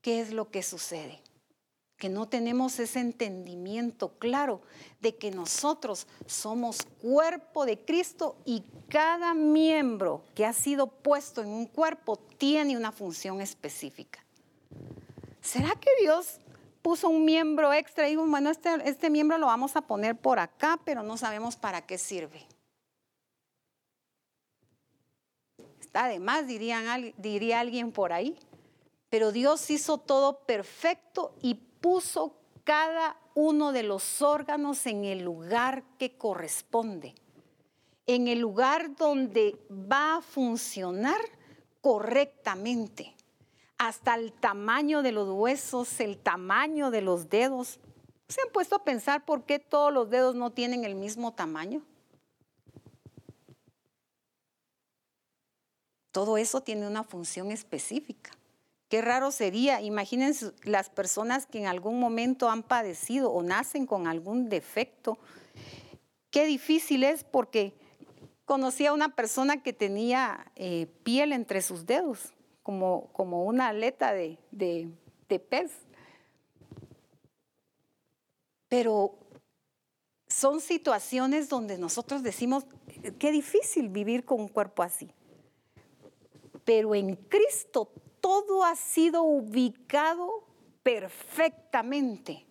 ¿qué es lo que sucede? Que no tenemos ese entendimiento claro de que nosotros somos cuerpo de Cristo y cada miembro que ha sido puesto en un cuerpo tiene una función específica. ¿Será que Dios puso un miembro extra y dijo, bueno, este, este miembro lo vamos a poner por acá, pero no sabemos para qué sirve? Está de más, diría alguien por ahí. Pero Dios hizo todo perfecto y puso cada uno de los órganos en el lugar que corresponde. en el lugar donde va a funcionar correctamente. Hasta el tamaño de los huesos, el tamaño de los dedos. ¿Se han puesto a pensar por qué todos los dedos no tienen el mismo tamaño? Todo eso tiene una función específica. Qué raro sería, imagínense las personas que en algún momento han padecido o nacen con algún defecto. Qué difícil es porque conocí a una persona que tenía eh, piel entre sus dedos, como, como una aleta de, de pez. Pero son situaciones donde nosotros decimos, qué difícil vivir con un cuerpo así. Pero en Cristo todo ha sido ubicado perfectamente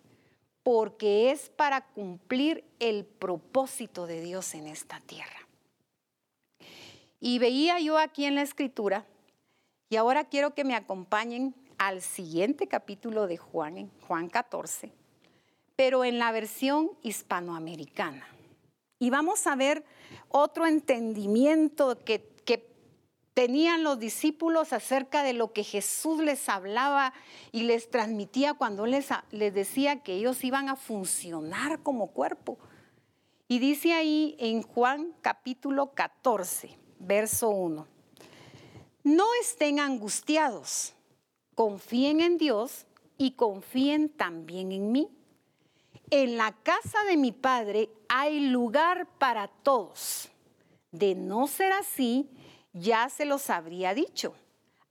porque es para cumplir el propósito de Dios en esta tierra. Y veía yo aquí en la escritura, y ahora quiero que me acompañen al siguiente capítulo de Juan, en Juan 14, pero en la versión hispanoamericana. Y vamos a ver otro entendimiento que tenían los discípulos acerca de lo que Jesús les hablaba y les transmitía cuando les, decía que ellos iban a funcionar como cuerpo. Y dice ahí en Juan capítulo 14, verso 1, no estén angustiados, confíen en Dios y confíen también en mí. En la casa de mi Padre hay lugar para todos. De no ser así, ya se los habría dicho.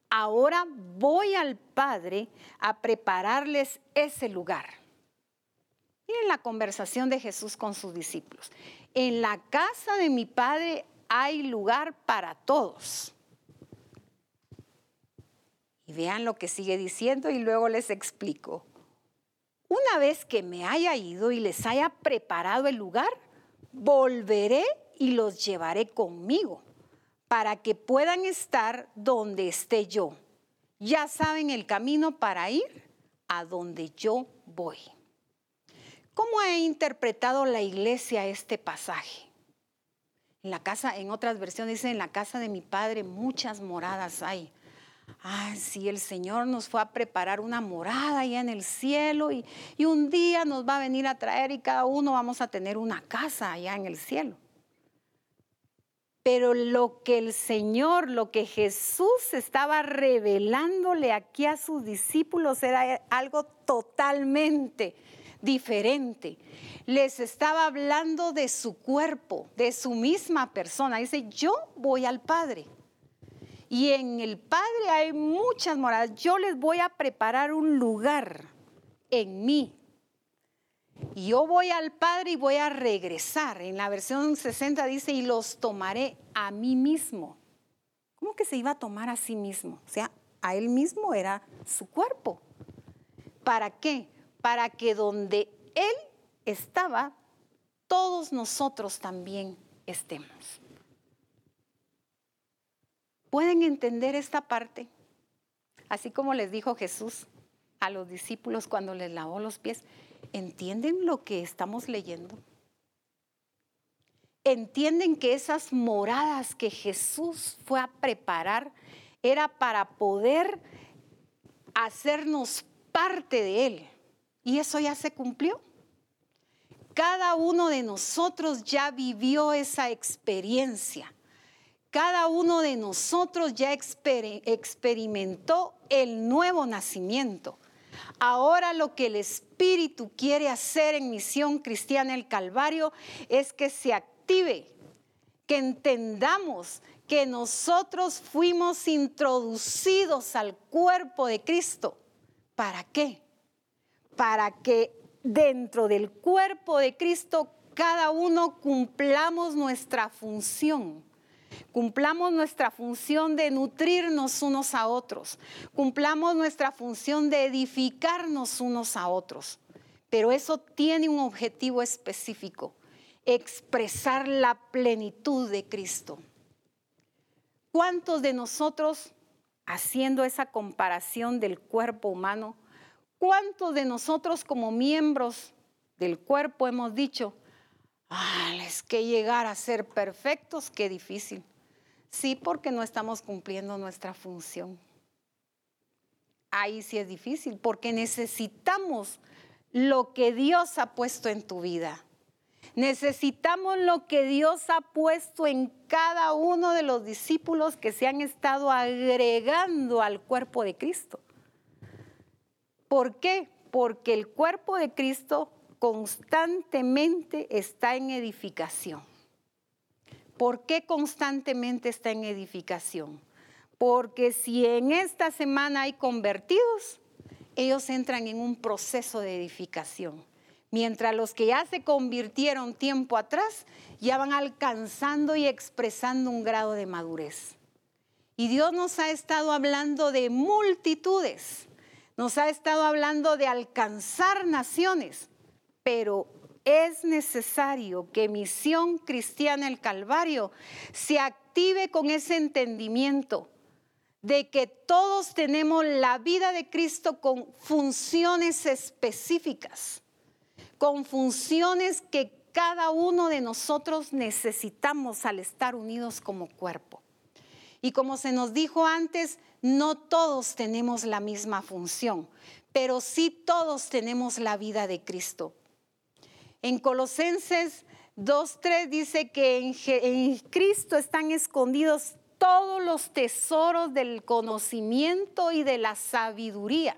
Ahora voy al Padre a prepararles ese lugar. Miren la conversación de Jesús con sus discípulos. En la casa de mi Padre hay lugar para todos. Y vean lo que sigue diciendo y luego les explico. Una vez que me haya ido y les haya preparado el lugar, volveré y los llevaré conmigo para que puedan estar donde esté yo. Ya saben el camino para ir a donde yo voy. ¿Cómo ha interpretado la iglesia este pasaje? En la casa, en otras versiones dice, en la casa de mi padre muchas moradas hay. Ah, sí, el Señor nos fue a preparar una morada allá en el cielo y, y un día nos va a venir a traer y cada uno vamos a tener una casa allá en el cielo. Pero lo que el Señor, lo que Jesús estaba revelándole aquí a sus discípulos era algo totalmente diferente. Les estaba hablando de su cuerpo, de su misma persona. Dice, yo voy al Padre. Y en el Padre hay muchas moradas. Yo les voy a preparar un lugar en mí y yo voy al Padre y voy a regresar. En la versión 60 dice, y los tomaré a mí mismo. ¿Cómo que se iba a tomar a sí mismo? O sea, a él mismo era su cuerpo. ¿Para qué? Para que donde él estaba, todos nosotros también estemos. ¿Pueden entender esta parte? Así como les dijo Jesús a los discípulos cuando les lavó los pies. ¿Entienden lo que estamos leyendo? ¿Entienden que esas moradas que Jesús fue a preparar era para poder hacernos parte de Él? Y eso ya se cumplió. Cada uno de nosotros ya vivió esa experiencia. Cada uno de nosotros ya experimentó el nuevo nacimiento. Ahora lo que el Espíritu quiere hacer en Misión Cristiana el Calvario es que se active, que entendamos que nosotros fuimos introducidos al cuerpo de Cristo. ¿Para qué? Para que dentro del cuerpo de Cristo cada uno cumplamos nuestra función Cumplamos nuestra función de nutrirnos unos a otros. Cumplamos nuestra función de edificarnos unos a otros. Pero eso tiene un objetivo específico, expresar la plenitud de Cristo. ¿Cuántos de nosotros, haciendo esa comparación del cuerpo humano, cuántos de nosotros como miembros del cuerpo hemos dicho, Ah, es que llegar a ser perfectos, qué difícil. Sí, porque no estamos cumpliendo nuestra función. Ahí sí es difícil, porque necesitamos lo que Dios ha puesto en tu vida. Necesitamos lo que Dios ha puesto en cada uno de los discípulos que se han estado agregando al cuerpo de Cristo. ¿Por qué? Porque el cuerpo de Cristo constantemente está en edificación. ¿Por qué constantemente está en edificación? Porque si en esta semana hay convertidos, ellos entran en un proceso de edificación. Mientras los que ya se convirtieron tiempo atrás ya van alcanzando y expresando un grado de madurez. Y Dios nos ha estado hablando de multitudes, nos ha estado hablando de alcanzar naciones, pero es necesario que Misión Cristiana el Calvario se active con ese entendimiento de que todos tenemos la vida de Cristo con funciones específicas, con funciones que cada uno de nosotros necesitamos al estar unidos como cuerpo. Y como se nos dijo antes, no todos tenemos la misma función, pero sí todos tenemos la vida de Cristo. En Colosenses 2.3 dice que en, Cristo están escondidos todos los tesoros del conocimiento y de la sabiduría.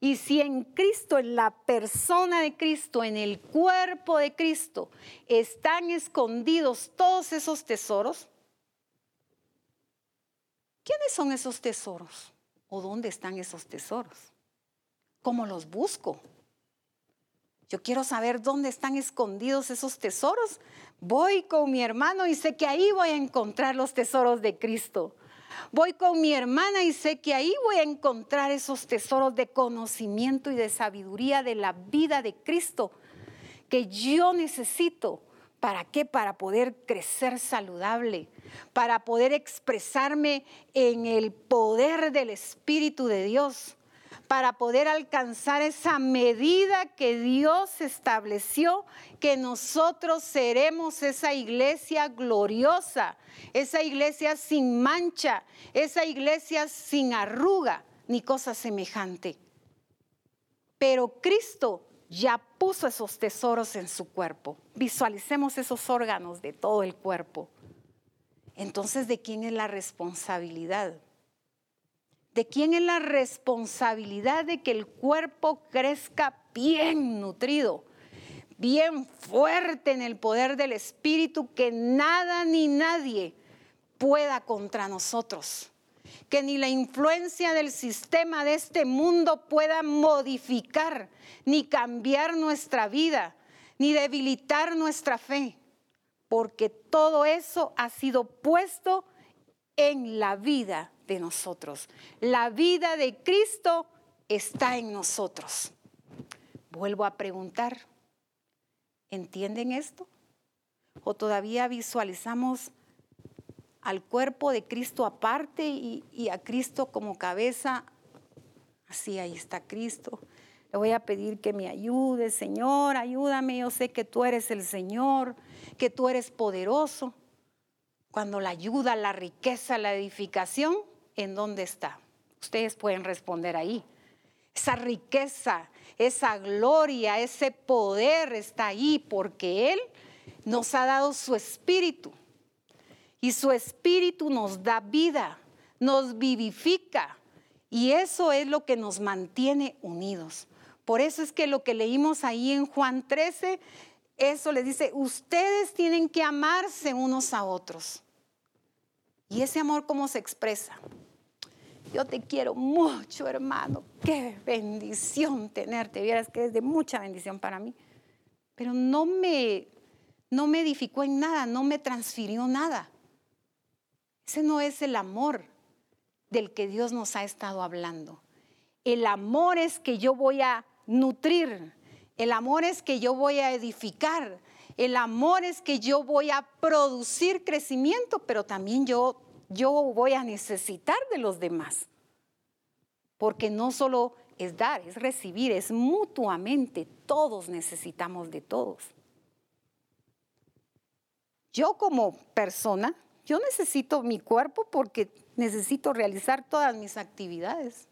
Y si en Cristo, en la persona de Cristo, en el cuerpo de Cristo, están escondidos todos esos tesoros, ¿quiénes son esos tesoros? ¿O dónde están esos tesoros? ¿Cómo los busco? Yo quiero saber dónde están escondidos esos tesoros. Voy con mi hermano y sé que ahí voy a encontrar los tesoros de Cristo. Voy con mi hermana y sé que ahí voy a encontrar esos tesoros de conocimiento y de sabiduría de la vida de Cristo que yo necesito. ¿Para qué? Para poder crecer saludable, para poder expresarme en el poder del Espíritu de Dios para poder alcanzar esa medida que Dios estableció, que nosotros seremos esa iglesia gloriosa, esa iglesia sin mancha, esa iglesia sin arruga ni cosa semejante. Pero Cristo ya puso esos tesoros en su cuerpo. Visualicemos esos órganos de todo el cuerpo. Entonces, ¿de quién es la responsabilidad? ¿De quién es la responsabilidad de que el cuerpo crezca bien nutrido, bien fuerte en el poder del Espíritu, que nada ni nadie pueda contra nosotros? Que ni la influencia del sistema de este mundo pueda modificar ni cambiar nuestra vida, ni debilitar nuestra fe, porque todo eso ha sido puesto en la vida de nosotros. La vida de Cristo está en nosotros. Vuelvo a preguntar, ¿entienden esto? ¿O todavía visualizamos al cuerpo de Cristo aparte y, a Cristo como cabeza? Así, ahí está Cristo. Le voy a pedir que me ayude, Señor, ayúdame. Yo sé que tú eres el Señor, que tú eres poderoso. Cuando la ayuda, la riqueza, la edificación ¿en dónde está? Ustedes pueden responder ahí. Esa riqueza, esa gloria, ese poder está ahí porque Él nos ha dado su espíritu. Y su espíritu nos da vida, nos vivifica. Y eso es lo que nos mantiene unidos. Por eso es que lo que leímos ahí en Juan 13, eso les dice, ustedes tienen que amarse unos a otros. ¿Y ese amor cómo se expresa? Yo te quiero mucho, hermano. Qué bendición tenerte. Vieras que es de mucha bendición para mí. Pero no me, no me edificó en nada, no me transfirió nada. Ese no es el amor del que Dios nos ha estado hablando. El amor es que yo voy a nutrir. El amor es que yo voy a edificar. El amor es que yo voy a producir crecimiento, pero también yo yo voy a necesitar de los demás. Porque no solo es dar, es recibir, es mutuamente. Todos necesitamos de todos. Yo como persona, yo necesito mi cuerpo porque necesito realizar todas mis actividades.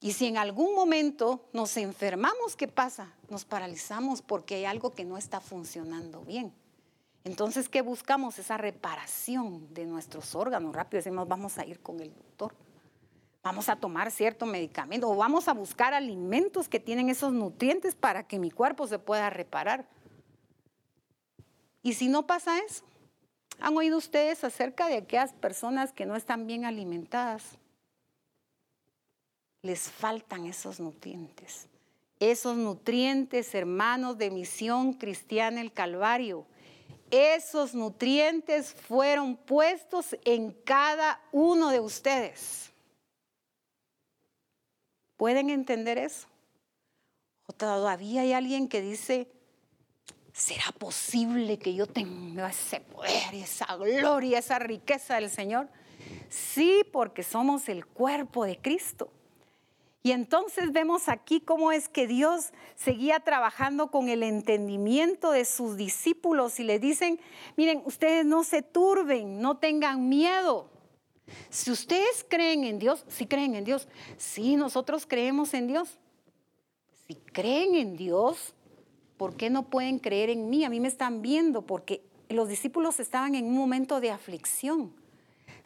Y si en algún momento nos enfermamos, ¿qué pasa? Nos paralizamos porque hay algo que no está funcionando bien. Entonces, ¿qué buscamos? Esa reparación de nuestros órganos. Rápido decimos, vamos a ir con el doctor. Vamos a tomar cierto medicamento o vamos a buscar alimentos que tienen esos nutrientes para que mi cuerpo se pueda reparar. Y si no pasa eso, ¿han oído ustedes acerca de aquellas personas que no están bien alimentadas? les faltan esos nutrientes. Esos nutrientes, hermanos de Misión Cristiana el Calvario, esos nutrientes fueron puestos en cada uno de ustedes. ¿Pueden entender eso? ¿O todavía hay alguien que dice, ¿será posible que yo tenga ese poder esa gloria, esa riqueza del Señor? Sí, porque somos el cuerpo de Cristo. Y entonces vemos aquí cómo es que Dios seguía trabajando con el entendimiento de sus discípulos y le dicen, miren, ustedes no se turben, no tengan miedo. Si ustedes creen en Dios, si creen en Dios, sí, nosotros creemos en Dios. Si creen en Dios, ¿por qué no pueden creer en mí? A mí me están viendo porque los discípulos estaban en un momento de aflicción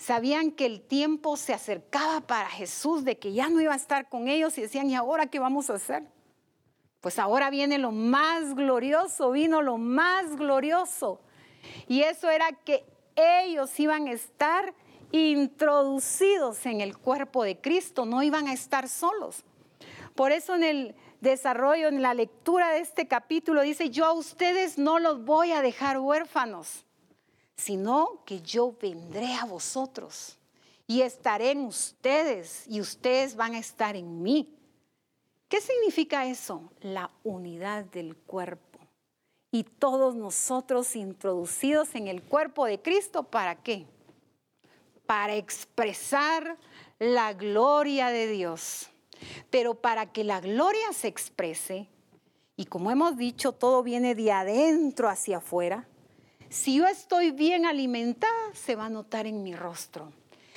sabían que el tiempo se acercaba para Jesús, de que ya no iba a estar con ellos y decían, ¿y ahora qué vamos a hacer? Pues ahora viene lo más glorioso, vino lo más glorioso. Y eso era que ellos iban a estar introducidos en el cuerpo de Cristo, no iban a estar solos. Por eso en el desarrollo, en la lectura de este capítulo, dice, yo a ustedes no los voy a dejar huérfanos sino que yo vendré a vosotros y estaré en ustedes y ustedes van a estar en mí. ¿Qué significa eso? La unidad del cuerpo. Y todos nosotros introducidos en el cuerpo de Cristo, ¿para qué? Para expresar la gloria de Dios. Pero para que la gloria se exprese, y como hemos dicho, todo viene de adentro hacia afuera, si yo estoy bien alimentada, se va a notar en mi rostro.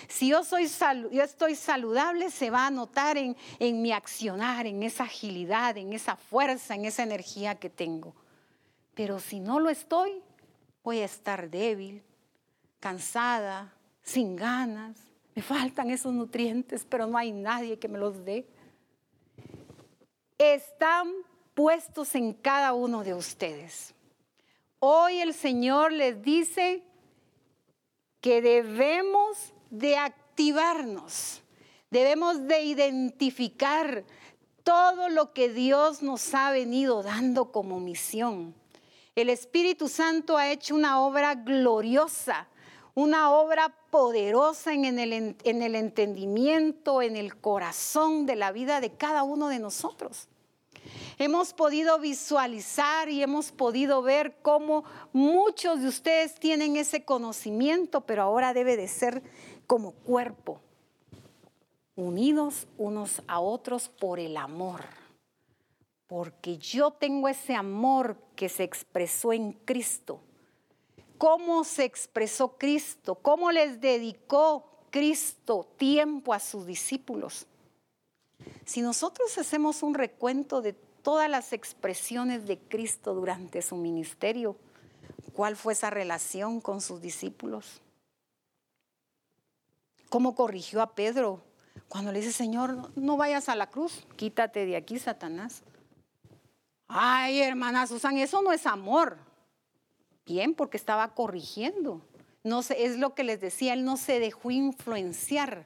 Si yo, soy yo estoy saludable, se va a notar en, en mi accionar, en esa agilidad, en esa fuerza, en esa energía que tengo. Pero si no lo estoy, voy a estar débil, cansada, sin ganas. Me faltan esos nutrientes, pero no hay nadie que me los dé. Están puestos en cada uno de ustedes. Hoy el Señor les dice que debemos de activarnos, debemos de identificar todo lo que Dios nos ha venido dando como misión. El Espíritu Santo ha hecho una obra gloriosa, una obra poderosa en el, en el, entendimiento, en el corazón de la vida de cada uno de nosotros. Hemos podido visualizar y hemos podido ver cómo muchos de ustedes tienen ese conocimiento, pero ahora debe de ser como cuerpo, unidos unos a otros por el amor. Porque yo tengo ese amor que se expresó en Cristo. ¿Cómo se expresó Cristo? ¿Cómo les dedicó Cristo tiempo a sus discípulos? Si nosotros hacemos un recuento de todas las expresiones de Cristo durante su ministerio. ¿Cuál fue esa relación con sus discípulos? ¿Cómo corrigió a Pedro cuando le dice, Señor, no, vayas a la cruz, quítate de aquí, Satanás? Ay, hermana Susan, eso no es amor. Bien, porque estaba corrigiendo. No es lo que les decía, él no se dejó influenciar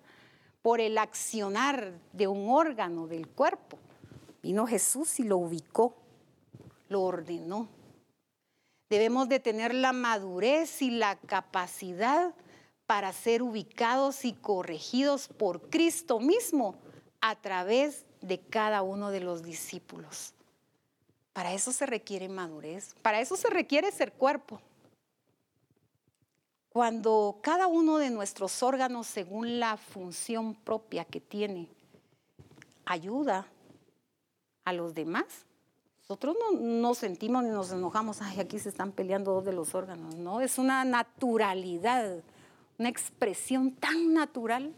por el accionar de un órgano del cuerpo. Vino Jesús y lo ubicó, lo ordenó. Debemos de tener la madurez y la capacidad para ser ubicados y corregidos por Cristo mismo a través de cada uno de los discípulos. Para eso se requiere madurez, para eso se requiere ser cuerpo. Cuando cada uno de nuestros órganos, según la función propia que tiene, ayuda a los demás, Nosotros no, no, sentimos ni nos enojamos, ay, aquí se están peleando dos de los órganos. No, es una naturalidad, una expresión tan natural.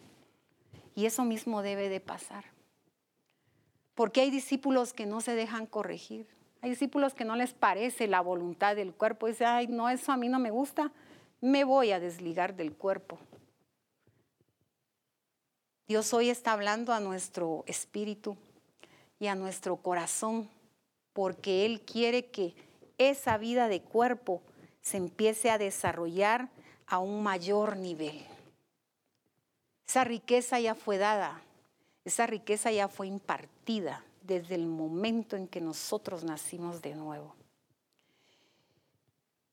Y eso mismo debe de pasar. Porque hay discípulos que no se dejan corregir. Hay discípulos que no les parece la voluntad del cuerpo. Dicen, ay, no, eso a mí no me gusta. Me voy a desligar del cuerpo. Dios hoy está hablando a nuestro espíritu y a nuestro corazón porque Él quiere que esa vida de cuerpo se empiece a desarrollar a un mayor nivel. Esa riqueza ya fue dada, esa riqueza ya fue impartida desde el momento en que nosotros nacimos de nuevo.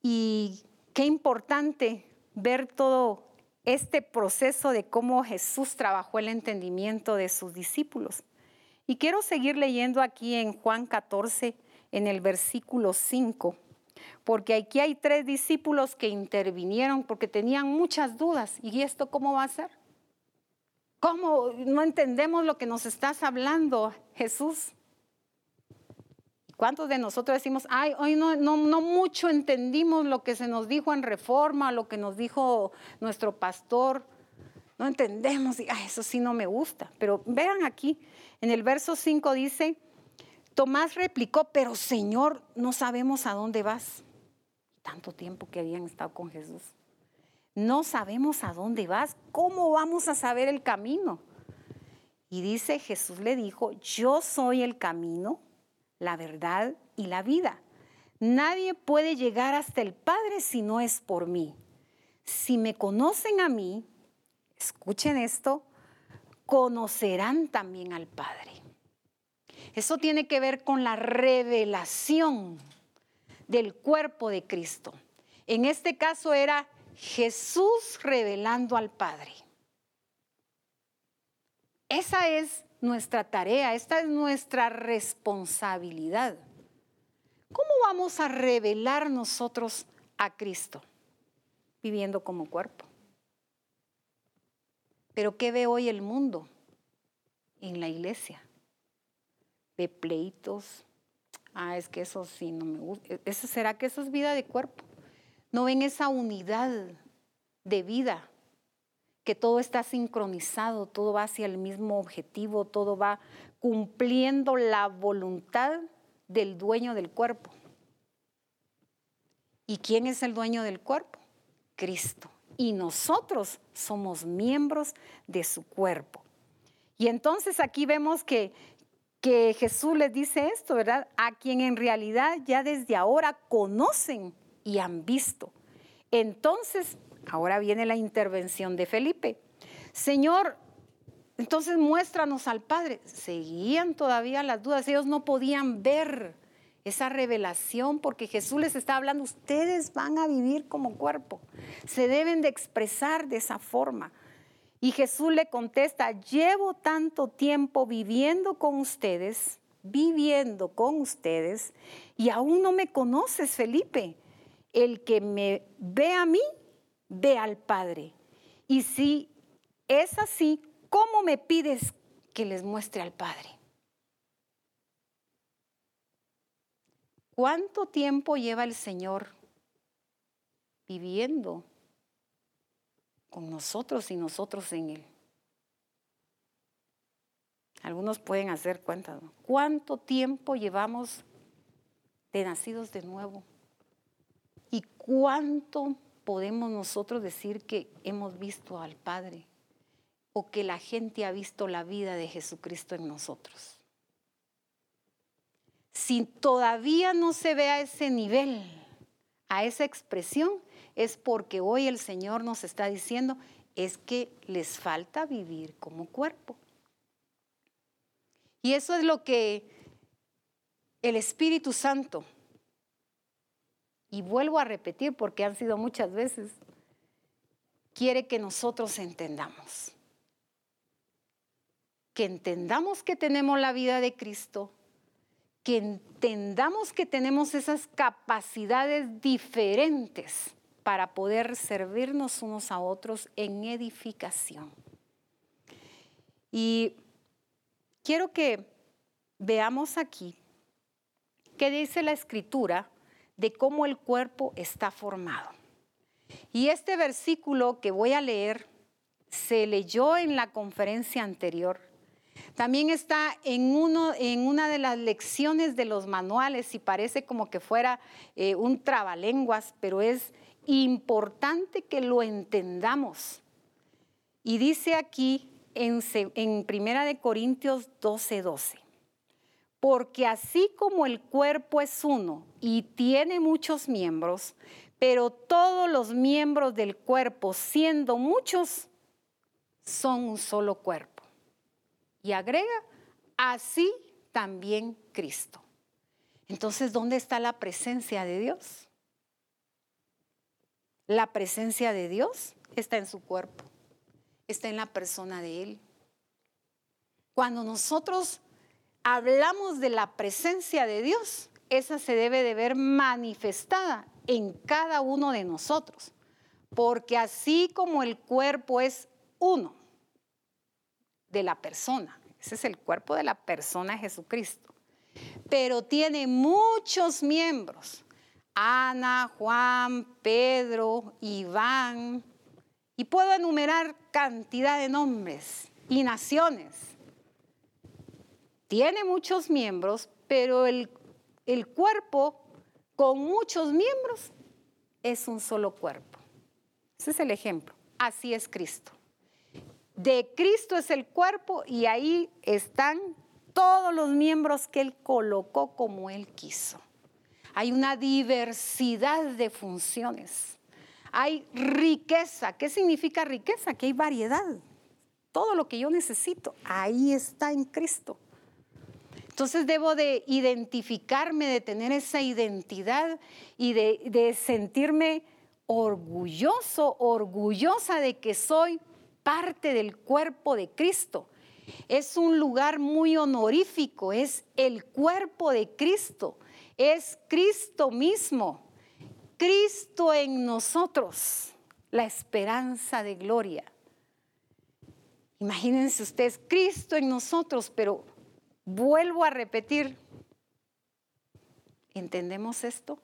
Y qué importante ver todo este proceso de cómo Jesús trabajó el entendimiento de sus discípulos. Y quiero seguir leyendo aquí en Juan 14, en el versículo 5, porque aquí hay tres discípulos que intervinieron porque tenían muchas dudas. ¿Y esto cómo va a ser? ¿Cómo no entendemos lo que nos estás hablando, Jesús? ¿Cuántos de nosotros decimos, ay, hoy no, no, no, mucho entendimos lo que se nos dijo en reforma, lo que nos dijo nuestro pastor? No entendemos, y eso sí no me gusta. Pero vean aquí, en el verso 5 dice, Tomás replicó, pero Señor, no sabemos a dónde vas. Tanto tiempo que habían estado con Jesús. No sabemos a dónde vas. ¿Cómo vamos a saber el camino? Y dice, Jesús le dijo, yo soy el camino, la verdad y la vida. Nadie puede llegar hasta el Padre si no es por mí. Si me conocen a mí, escuchen esto, conocerán también al Padre. Eso tiene que ver con la revelación del cuerpo de Cristo. En este caso era Jesús revelando al Padre. Esa es nuestra tarea, esta es nuestra responsabilidad. ¿Cómo vamos a revelar nosotros a Cristo? Viviendo como cuerpo. Pero ¿qué ve hoy el mundo en la iglesia? Ve pleitos. Ah, es que eso sí no me gusta. ¿Eso será que eso es vida de cuerpo? No ven esa unidad de vida, que todo está sincronizado, todo va hacia el mismo objetivo, todo va cumpliendo la voluntad del dueño del cuerpo. ¿Y quién es el dueño del cuerpo? Cristo y nosotros somos miembros de su cuerpo. Y entonces aquí vemos que, que Jesús les dice esto, ¿verdad? A quien en realidad ya desde ahora conocen y han visto. Entonces, ahora viene la intervención de Felipe. Señor, entonces muéstranos al Padre. Seguían todavía las dudas, ellos no podían ver esa revelación, porque Jesús les está hablando, ustedes van a vivir como cuerpo, se deben de expresar de esa forma. Y Jesús le contesta, llevo tanto tiempo viviendo con ustedes, viviendo con ustedes, y aún no me conoces, Felipe. El que me ve a mí, ve al Padre. Y si es así, ¿cómo me pides que les muestre al Padre? ¿Cuánto tiempo lleva el Señor viviendo con nosotros y nosotros en Él? Algunos pueden hacer cuenta. ¿Cuánto tiempo llevamos de nacidos de nuevo? ¿Y cuánto podemos nosotros decir que hemos visto al Padre? O que la gente ha visto la vida de Jesucristo en nosotros si todavía no se ve a ese nivel, a esa expresión, es porque hoy el Señor nos está diciendo, es que les falta vivir como cuerpo. Y eso es lo que el Espíritu Santo, y vuelvo a repetir porque han sido muchas veces, quiere que nosotros entendamos. Que entendamos que tenemos la vida de Cristo, que entendamos que tenemos esas capacidades diferentes para poder servirnos unos a otros en edificación. Y quiero que veamos aquí qué dice la escritura de cómo el cuerpo está formado. Y este versículo que voy a leer se leyó en la conferencia anterior. También está en, uno, en una de las lecciones de los manuales y parece como que fuera eh, un trabalenguas, pero es importante que lo entendamos. Y dice aquí en, en Primera de Corintios 12, 12. Porque así como el cuerpo es uno y tiene muchos miembros, pero todos los miembros del cuerpo, siendo muchos, son un solo cuerpo. Y agrega, así también Cristo. Entonces, ¿dónde está la presencia de Dios? La presencia de Dios está en su cuerpo, está en la persona de Él. Cuando nosotros hablamos de la presencia de Dios, esa se debe de ver manifestada en cada uno de nosotros. Porque así como el cuerpo es uno de la persona, ese es el cuerpo de la persona Jesucristo, pero tiene muchos miembros. Ana, Juan, Pedro, Iván, y puedo enumerar cantidad de nombres y naciones. Tiene muchos miembros, pero el, el cuerpo con muchos miembros, es un solo cuerpo. Ese es el ejemplo. Así es Cristo. De Cristo es el cuerpo y ahí están todos los miembros que Él colocó como Él quiso. Hay una diversidad de funciones. Hay riqueza. ¿Qué significa riqueza? Que hay variedad. Todo lo que yo necesito, ahí está en Cristo. Entonces debo de identificarme, de tener esa identidad y de, sentirme orgulloso, orgullosa de que soy parte del cuerpo de Cristo. Es un lugar muy honorífico, es el cuerpo de Cristo, es Cristo mismo, Cristo en nosotros, la esperanza de gloria. Imagínense ustedes, Cristo en nosotros, pero Vuelvo a repetir, ¿entendemos esto?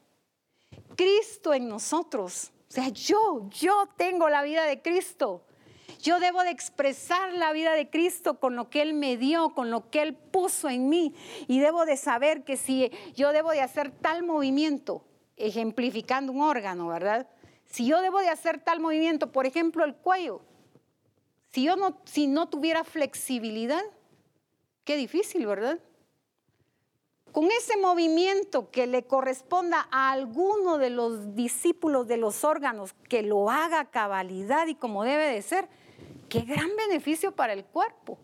Cristo en nosotros, o sea, yo, yo tengo la vida de Cristo. Yo debo de expresar la vida de Cristo con lo que Él me dio, con lo que Él puso en mí. Y debo de saber que si yo debo de hacer tal movimiento, ejemplificando un órgano, ¿verdad? Si yo debo de hacer tal movimiento, por ejemplo, el cuello, si yo no, si no tuviera flexibilidad, Qué difícil, ¿verdad? Con ese movimiento que le corresponda a alguno de los discípulos de los órganos que lo haga cabalidad y como debe de ser, qué gran beneficio para el cuerpo.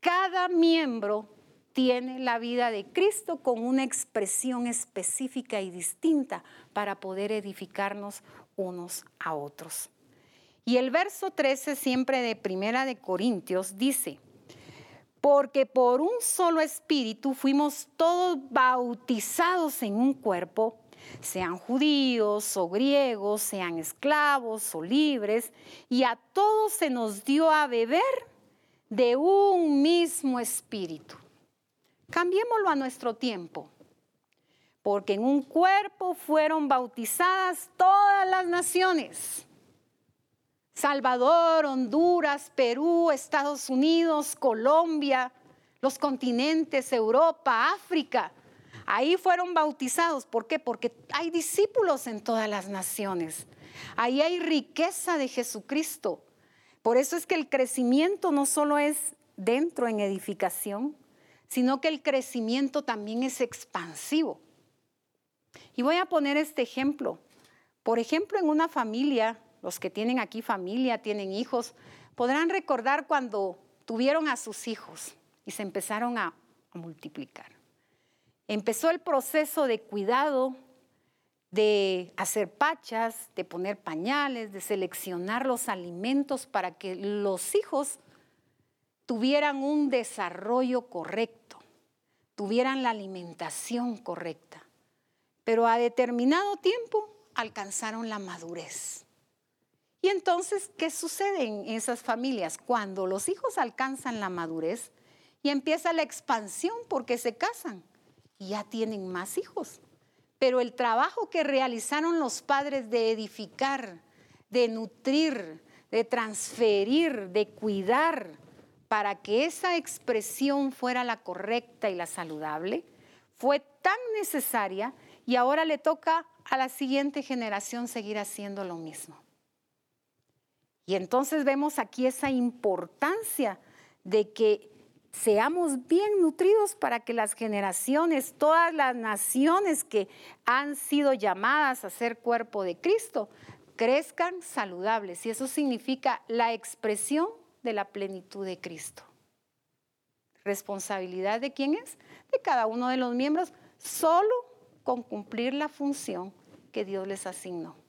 Cada miembro tiene la vida de Cristo con una expresión específica y distinta para poder edificarnos unos a otros. Y el verso 13 siempre de Primera de Corintios dice, porque por un solo espíritu fuimos todos bautizados en un cuerpo, sean judíos o griegos, sean esclavos o libres, y a todos se nos dio a beber de un mismo espíritu. Cambiémoslo a nuestro tiempo, porque en un cuerpo fueron bautizadas todas las naciones Salvador, Honduras, Perú, Estados Unidos, Colombia, los continentes, Europa, África. Ahí fueron bautizados. ¿Por qué? Porque hay discípulos en todas las naciones. Ahí hay riqueza de Jesucristo. Por eso es que el crecimiento no solo es dentro en edificación, sino que el crecimiento también es expansivo. Y voy a poner este ejemplo. Por ejemplo, en una familia los que tienen aquí familia, tienen hijos, podrán recordar cuando tuvieron a sus hijos y se empezaron a, multiplicar. Empezó el proceso de cuidado, de hacer pachas, de poner pañales, de seleccionar los alimentos para que los hijos tuvieran un desarrollo correcto, tuvieran la alimentación correcta. Pero a determinado tiempo alcanzaron la madurez. Y entonces, ¿qué sucede en esas familias? Cuando los hijos alcanzan la madurez, y empieza la expansión porque se casan y ya tienen más hijos. Pero el trabajo que realizaron los padres de edificar, de nutrir, de transferir, de cuidar, para que esa expresión fuera la correcta y la saludable, fue tan necesaria y ahora le toca a la siguiente generación seguir haciendo lo mismo. Y entonces vemos aquí esa importancia de que seamos bien nutridos para que las generaciones, todas las naciones que han sido llamadas a ser cuerpo de Cristo, crezcan saludables. Y eso significa la expresión de la plenitud de Cristo. ¿Responsabilidad de quién es? De cada uno de los miembros, solo con cumplir la función que Dios les asignó.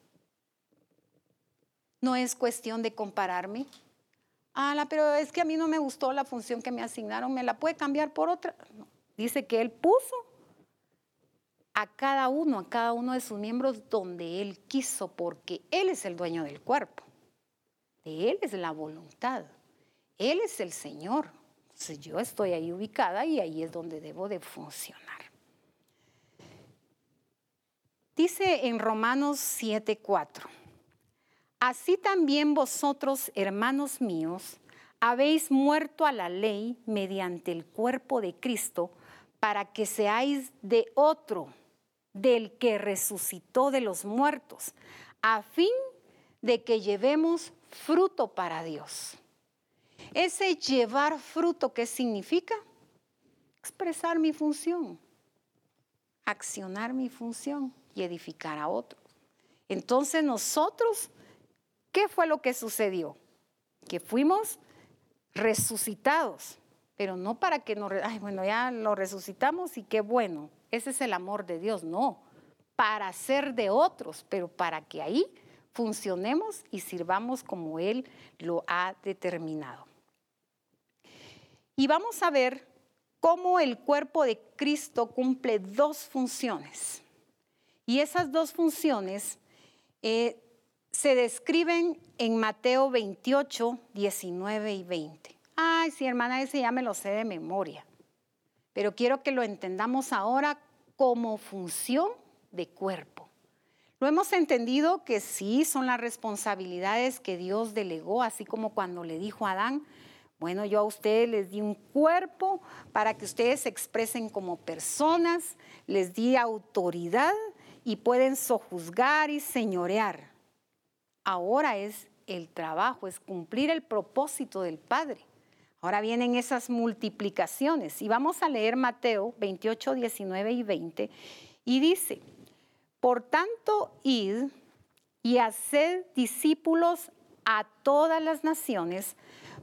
No es cuestión de compararme. Ah, pero es que a mí no me gustó la función que me asignaron, ¿me la puede cambiar por otra? Dice que Él puso a cada uno, a cada uno de sus miembros donde Él quiso, porque Él es el dueño del cuerpo. De Él es la voluntad. Él es el Señor. Entonces yo estoy ahí ubicada y ahí es donde debo de funcionar. Dice en Romanos 7:4, así también vosotros, hermanos míos, habéis muerto a la ley mediante el cuerpo de Cristo para que seáis de otro, del que resucitó de los muertos, a fin de que llevemos fruto para Dios. Ese llevar fruto, ¿qué significa? Expresar mi función, accionar mi función y edificar a otro. Entonces nosotros, ¿qué fue lo que sucedió? Que fuimos resucitados, pero no para que nos, ay, bueno, ya lo resucitamos y qué bueno, ese es el amor de Dios, no, para ser de otros, pero para que ahí funcionemos y sirvamos como Él lo ha determinado. Y vamos a ver cómo el cuerpo de Cristo cumple dos funciones. Y esas dos funciones eh, se describen en Mateo 28, 19 y 20. Ay, sí, hermana, ese ya me lo sé de memoria. Pero quiero que lo entendamos ahora como función de cuerpo. Lo hemos entendido que sí son las responsabilidades que Dios delegó, así como cuando le dijo a Adán, bueno, yo a ustedes les di un cuerpo para que ustedes se expresen como personas, les di autoridad y pueden sojuzgar y señorear. Ahora es el trabajo, es cumplir el propósito del Padre. Ahora vienen esas multiplicaciones y vamos a leer Mateo 28, 19 y 20 y dice, por tanto, id y haced discípulos a todas las naciones,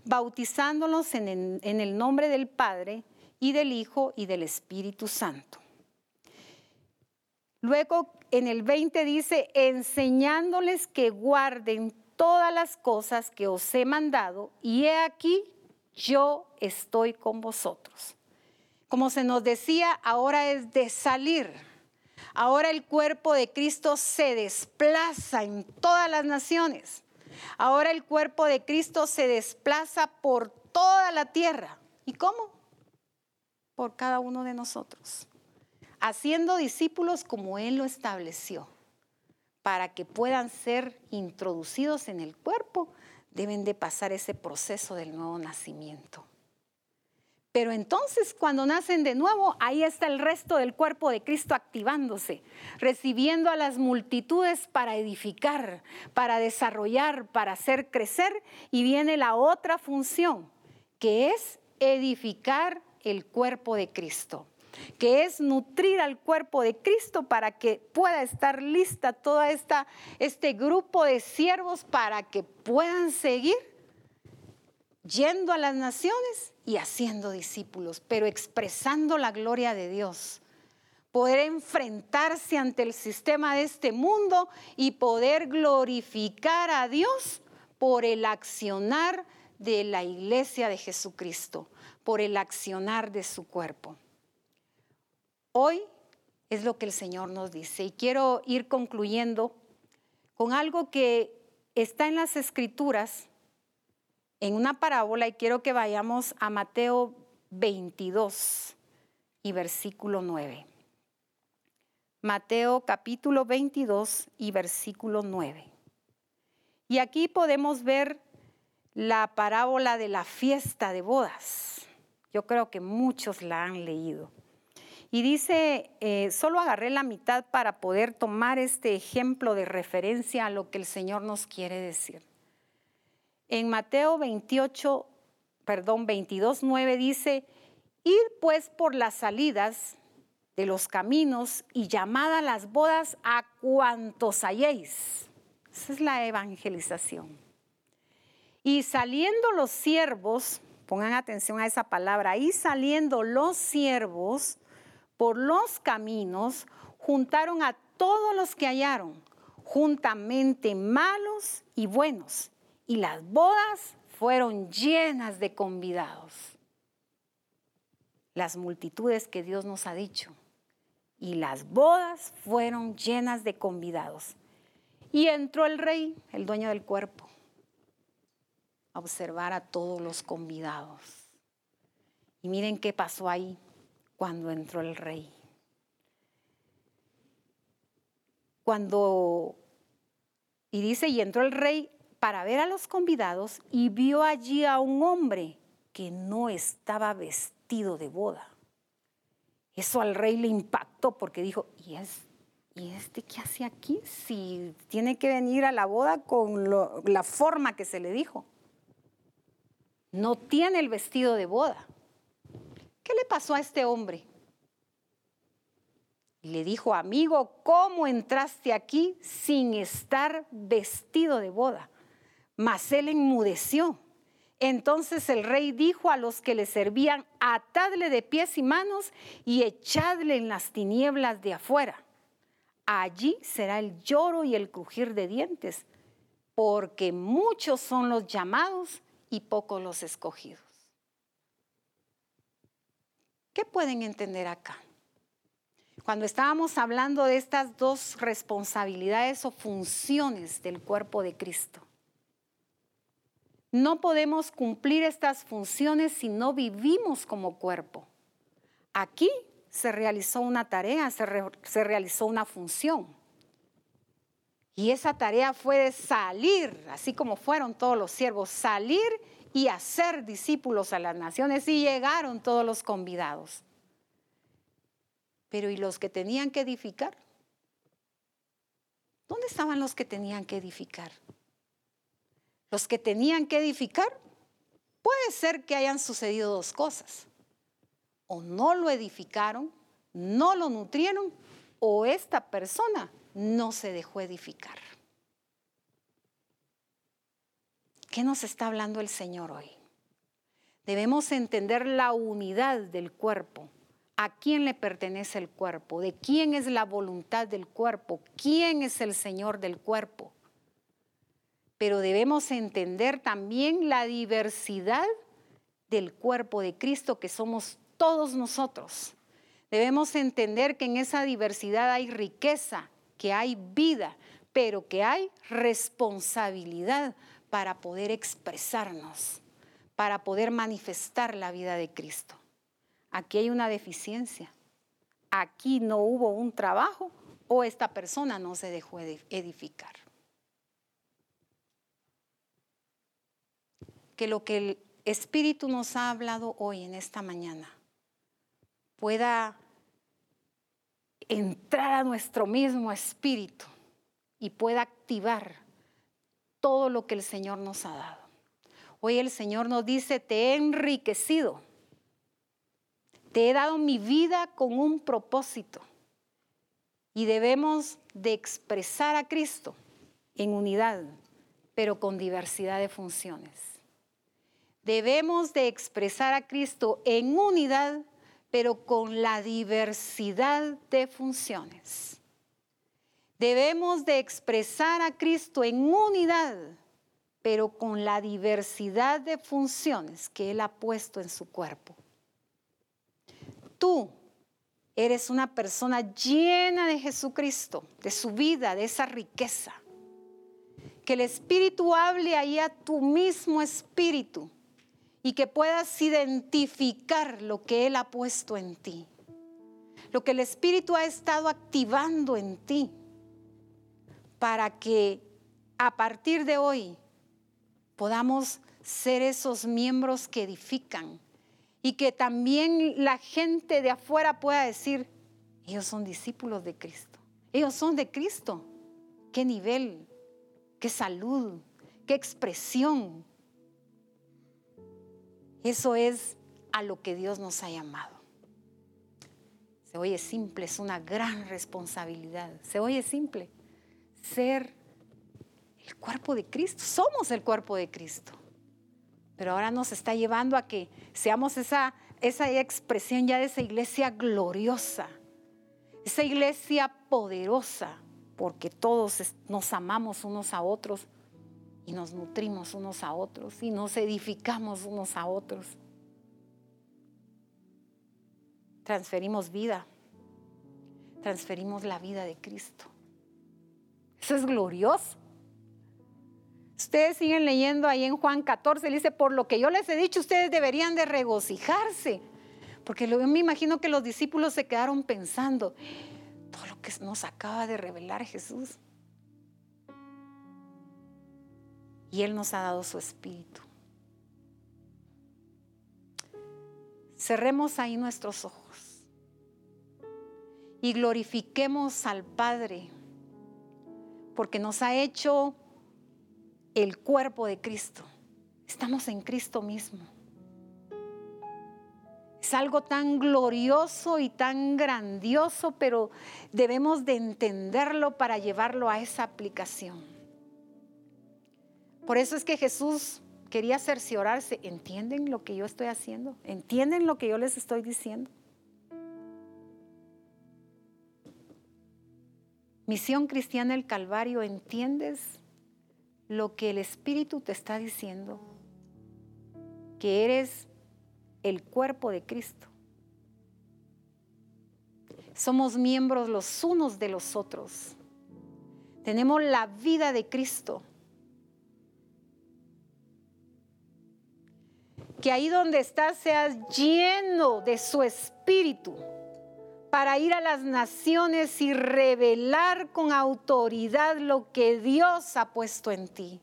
bautizándolos en el, nombre del Padre y del Hijo y del Espíritu Santo. Luego en el 20 dice, enseñándoles que guarden todas las cosas que os he mandado, y he aquí, yo estoy con vosotros. Como se nos decía, ahora es de salir. Ahora el cuerpo de Cristo se desplaza en todas las naciones. Ahora el cuerpo de Cristo se desplaza por toda la tierra. ¿Y cómo? Por cada uno de nosotros. Haciendo discípulos como Él lo estableció. Para que puedan ser introducidos en el cuerpo, deben de pasar ese proceso del nuevo nacimiento. Pero entonces cuando nacen de nuevo, ahí está el resto del cuerpo de Cristo activándose, recibiendo a las multitudes para edificar, para desarrollar, para hacer crecer. Y viene la otra función, que es edificar el cuerpo de Cristo, que es nutrir al cuerpo de Cristo para que pueda estar lista todo esta, este grupo de siervos para que puedan seguir yendo a las naciones y haciendo discípulos, pero expresando la gloria de Dios. Poder enfrentarse ante el sistema de este mundo y poder glorificar a Dios por el accionar de la iglesia de Jesucristo, por el accionar de su cuerpo. Hoy es lo que el Señor nos dice y quiero ir concluyendo con algo que está en las escrituras en una parábola y quiero que vayamos a Mateo 22 y versículo 9. Mateo capítulo 22 y versículo 9. Y aquí podemos ver la parábola de la fiesta de bodas. Yo creo que muchos la han leído. Y dice, eh, solo agarré la mitad para poder tomar este ejemplo de referencia a lo que el Señor nos quiere decir. En Mateo 28, perdón, 22, 9 dice, ir pues por las salidas de los caminos y llamad a las bodas a cuantos halléis. Esa es la evangelización. Y saliendo los siervos, pongan atención a esa palabra, y saliendo los siervos, por los caminos, juntaron a todos los que hallaron, juntamente malos y buenos, y las bodas fueron llenas de convidados. Las multitudes que Dios nos ha dicho, y las bodas fueron llenas de convidados. Y entró el rey, el dueño del cuerpo, a observar a todos los convidados. Y miren qué pasó ahí cuando entró el rey. Cuando, y dice, y entró el rey para ver a los convidados y vio allí a un hombre que no estaba vestido de boda. Eso al rey le impactó porque dijo, ¿y, es, ¿y este qué hace aquí? Si tiene que venir a la boda con la forma que se le dijo. No tiene el vestido de boda. ¿Qué le pasó a este hombre? Y le dijo, amigo, ¿cómo entraste aquí sin estar vestido de boda? Mas él enmudeció. Entonces el rey dijo a los que le servían, atadle de pies y manos y echadle en las tinieblas de afuera. Allí será el lloro y el crujir de dientes, porque muchos son los llamados y pocos los escogidos. ¿Qué pueden entender acá? Cuando estábamos hablando de estas dos responsabilidades o funciones del cuerpo de Cristo, no podemos cumplir estas funciones si no vivimos como cuerpo. Aquí se realizó una tarea, se, realizó una función. Y esa tarea fue de salir, así como fueron todos los siervos, salir y hacer discípulos a las naciones y llegaron todos los convidados. Pero ¿y los que tenían que edificar? ¿Dónde estaban los que tenían que edificar? Los que tenían que edificar, puede ser que hayan sucedido dos cosas. O no lo edificaron, no lo nutrieron, o esta persona no se dejó edificar. ¿Qué nos está hablando el Señor hoy? Debemos entender la unidad del cuerpo. ¿A quién le pertenece el cuerpo? ¿De quién es la voluntad del cuerpo? ¿Quién es el Señor del cuerpo? Pero debemos entender también la diversidad del cuerpo de Cristo que somos todos nosotros. Debemos entender que en esa diversidad hay riqueza, que hay vida, pero que hay responsabilidad para poder expresarnos, para poder manifestar la vida de Cristo. Aquí hay una deficiencia. Aquí no hubo un trabajo o esta persona no se dejó edificar. Que lo que el Espíritu nos ha hablado hoy en esta mañana pueda entrar a nuestro mismo espíritu y pueda activar todo lo que el Señor nos ha dado. Hoy el Señor nos dice, te he enriquecido, te he dado mi vida con un propósito y debemos de expresar a Cristo en unidad, pero con diversidad de funciones. Debemos de expresar a Cristo en unidad, pero con la diversidad de funciones. Debemos de expresar a Cristo en unidad, pero con la diversidad de funciones que Él ha puesto en su cuerpo. Tú eres una persona llena de Jesucristo, de su vida, de esa riqueza. Que el Espíritu hable ahí a tu mismo espíritu y que puedas identificar lo que Él ha puesto en ti, lo que el Espíritu ha estado activando en ti, para que a partir de hoy podamos ser esos miembros que edifican y que también la gente de afuera pueda decir, ellos son discípulos de Cristo, ellos son de Cristo. ¿Qué nivel? ¿Qué salud? ¿Qué expresión? Eso es a lo que Dios nos ha llamado. Se oye simple, es una gran responsabilidad. Se oye simple. Ser el cuerpo de Cristo. Somos el cuerpo de Cristo. Pero ahora nos está llevando a que seamos esa, esa expresión ya de esa iglesia gloriosa. Esa iglesia poderosa. Porque todos nos amamos unos a otros y nos nutrimos unos a otros y nos edificamos unos a otros. Transferimos vida, transferimos la vida de Cristo. Eso es glorioso. Ustedes siguen leyendo ahí en Juan 14, dice, por lo que yo les he dicho, ustedes deberían de regocijarse. Porque yo me imagino que los discípulos se quedaron pensando, todo lo que nos acaba de revelar Jesús. y Él nos ha dado su espíritu. Cerremos ahí nuestros ojos y glorifiquemos al Padre porque nos ha hecho el cuerpo de Cristo. Estamos en Cristo mismo. Es algo tan glorioso y tan grandioso, pero debemos de entenderlo para llevarlo a esa aplicación. Por eso es que Jesús quería cerciorarse. ¿Entienden lo que yo estoy haciendo? ¿Entienden lo que yo les estoy diciendo? Misión cristiana el Calvario, ¿entiendes lo que el Espíritu te está diciendo? Que eres el cuerpo de Cristo. Somos miembros los unos de los otros. Tenemos la vida de Cristo. que ahí donde estás seas lleno de su espíritu para ir a las naciones y revelar con autoridad lo que Dios ha puesto en ti.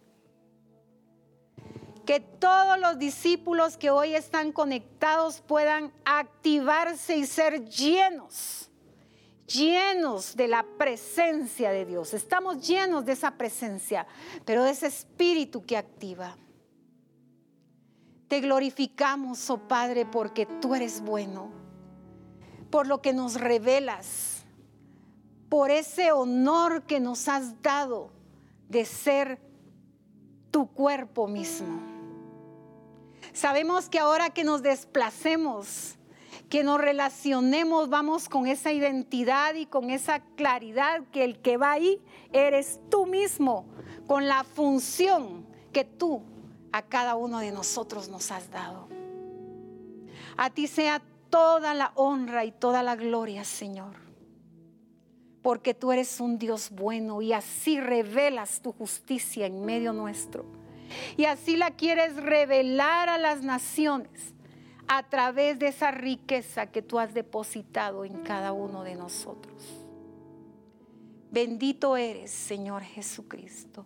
Que todos los discípulos que hoy están conectados puedan activarse y ser llenos, llenos de la presencia de Dios. Estamos llenos de esa presencia, pero de ese espíritu que activa. Te glorificamos, oh Padre, porque tú eres bueno, por lo que nos revelas, por ese honor que nos has dado de ser tu cuerpo mismo. Sabemos que ahora que nos desplacemos, que nos relacionemos, vamos con esa identidad y con esa claridad que el que va ahí eres tú mismo, con la función que tú a cada uno de nosotros nos has dado. A ti sea toda la honra y toda la gloria, Señor. Porque tú eres un Dios bueno y así revelas tu justicia en medio nuestro. Y así la quieres revelar a las naciones a través de esa riqueza que tú has depositado en cada uno de nosotros. Bendito eres, Señor Jesucristo.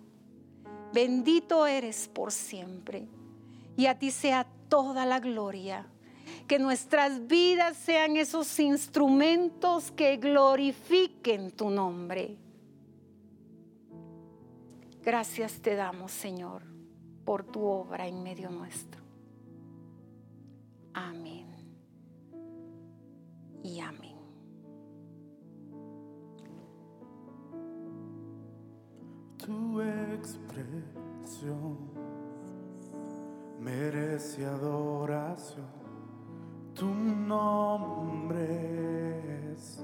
Bendito eres por siempre. Y a ti sea toda la gloria. Que nuestras vidas sean esos instrumentos que glorifiquen tu nombre. Gracias te damos, Señor, por tu obra en medio nuestro. Amén. Y amén. tu expresión merece adoración. Tu nombre es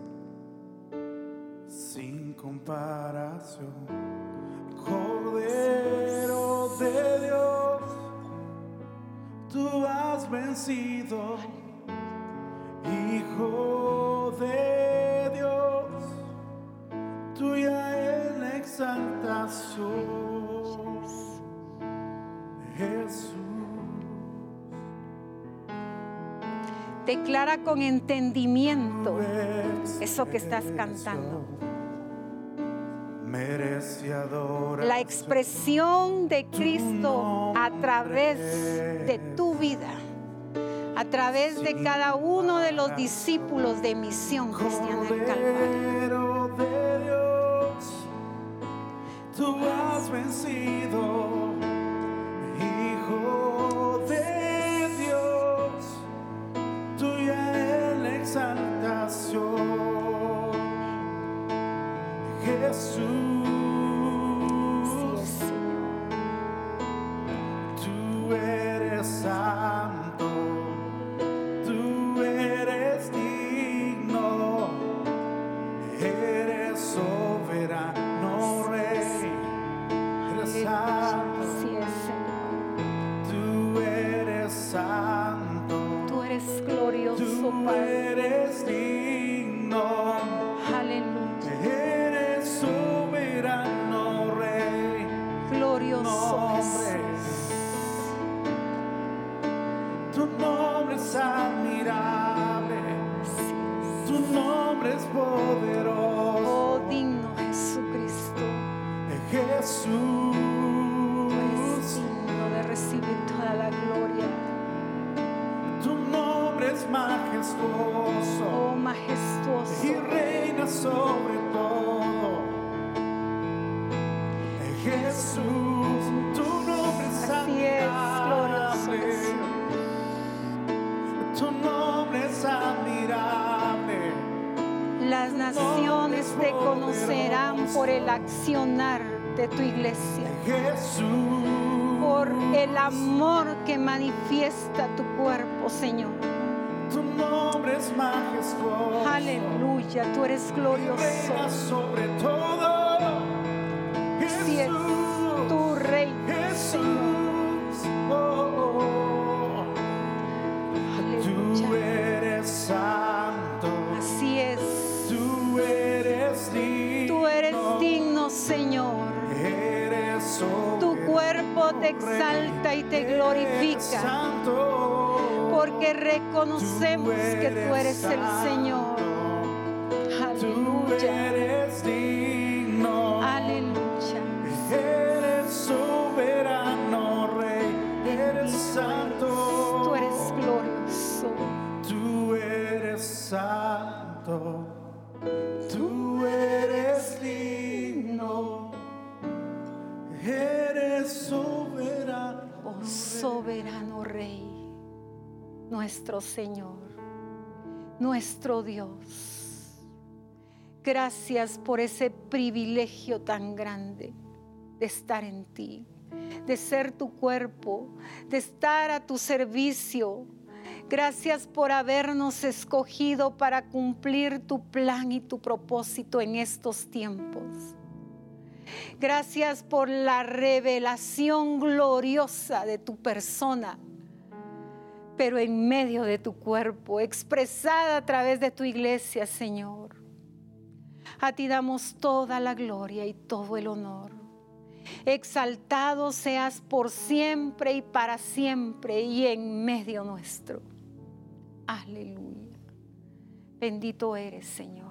sin comparación. Cordero de Dios, tú has vencido, Hijo de Dios, tuya exaltación, Jesús, Declara con entendimiento eres eso que estás cantando. La expresión de Cristo a través de tu vida, a través de cada uno de los discípulos de Misión Cristiana del Calvario. Tú has vencido, nombre es poderoso, Oh, digno Jesucristo. Jesús. Tú eres digno de recibir toda la gloria. Tu nombre es majestuoso Oh, y majestuoso. reina sobre todo. Jesús, por el accionar de tu iglesia, Jesús, por el amor que manifiesta tu cuerpo, Señor. tu nombre es majestuoso. Aleluya, tú eres glorioso. sobre todo. Glorifica. santo, Porque reconocemos que tú eres el Señor. Tú Aleluya. eres digno, Aleluya. eres soberano, Rey, eres santo. Tú eres glorioso. Tú eres santo, nuestro Señor, nuestro Dios. Gracias por ese privilegio tan grande de estar en ti, de ser tu cuerpo, de estar a tu servicio. Gracias por habernos escogido para cumplir tu plan y tu propósito en estos tiempos. Gracias por la revelación gloriosa de tu persona, pero en medio de tu cuerpo, expresada a través de tu iglesia, Señor. A ti damos toda la gloria y todo el honor. Exaltado seas por siempre y para siempre y en medio nuestro. Aleluya. Bendito eres, Señor.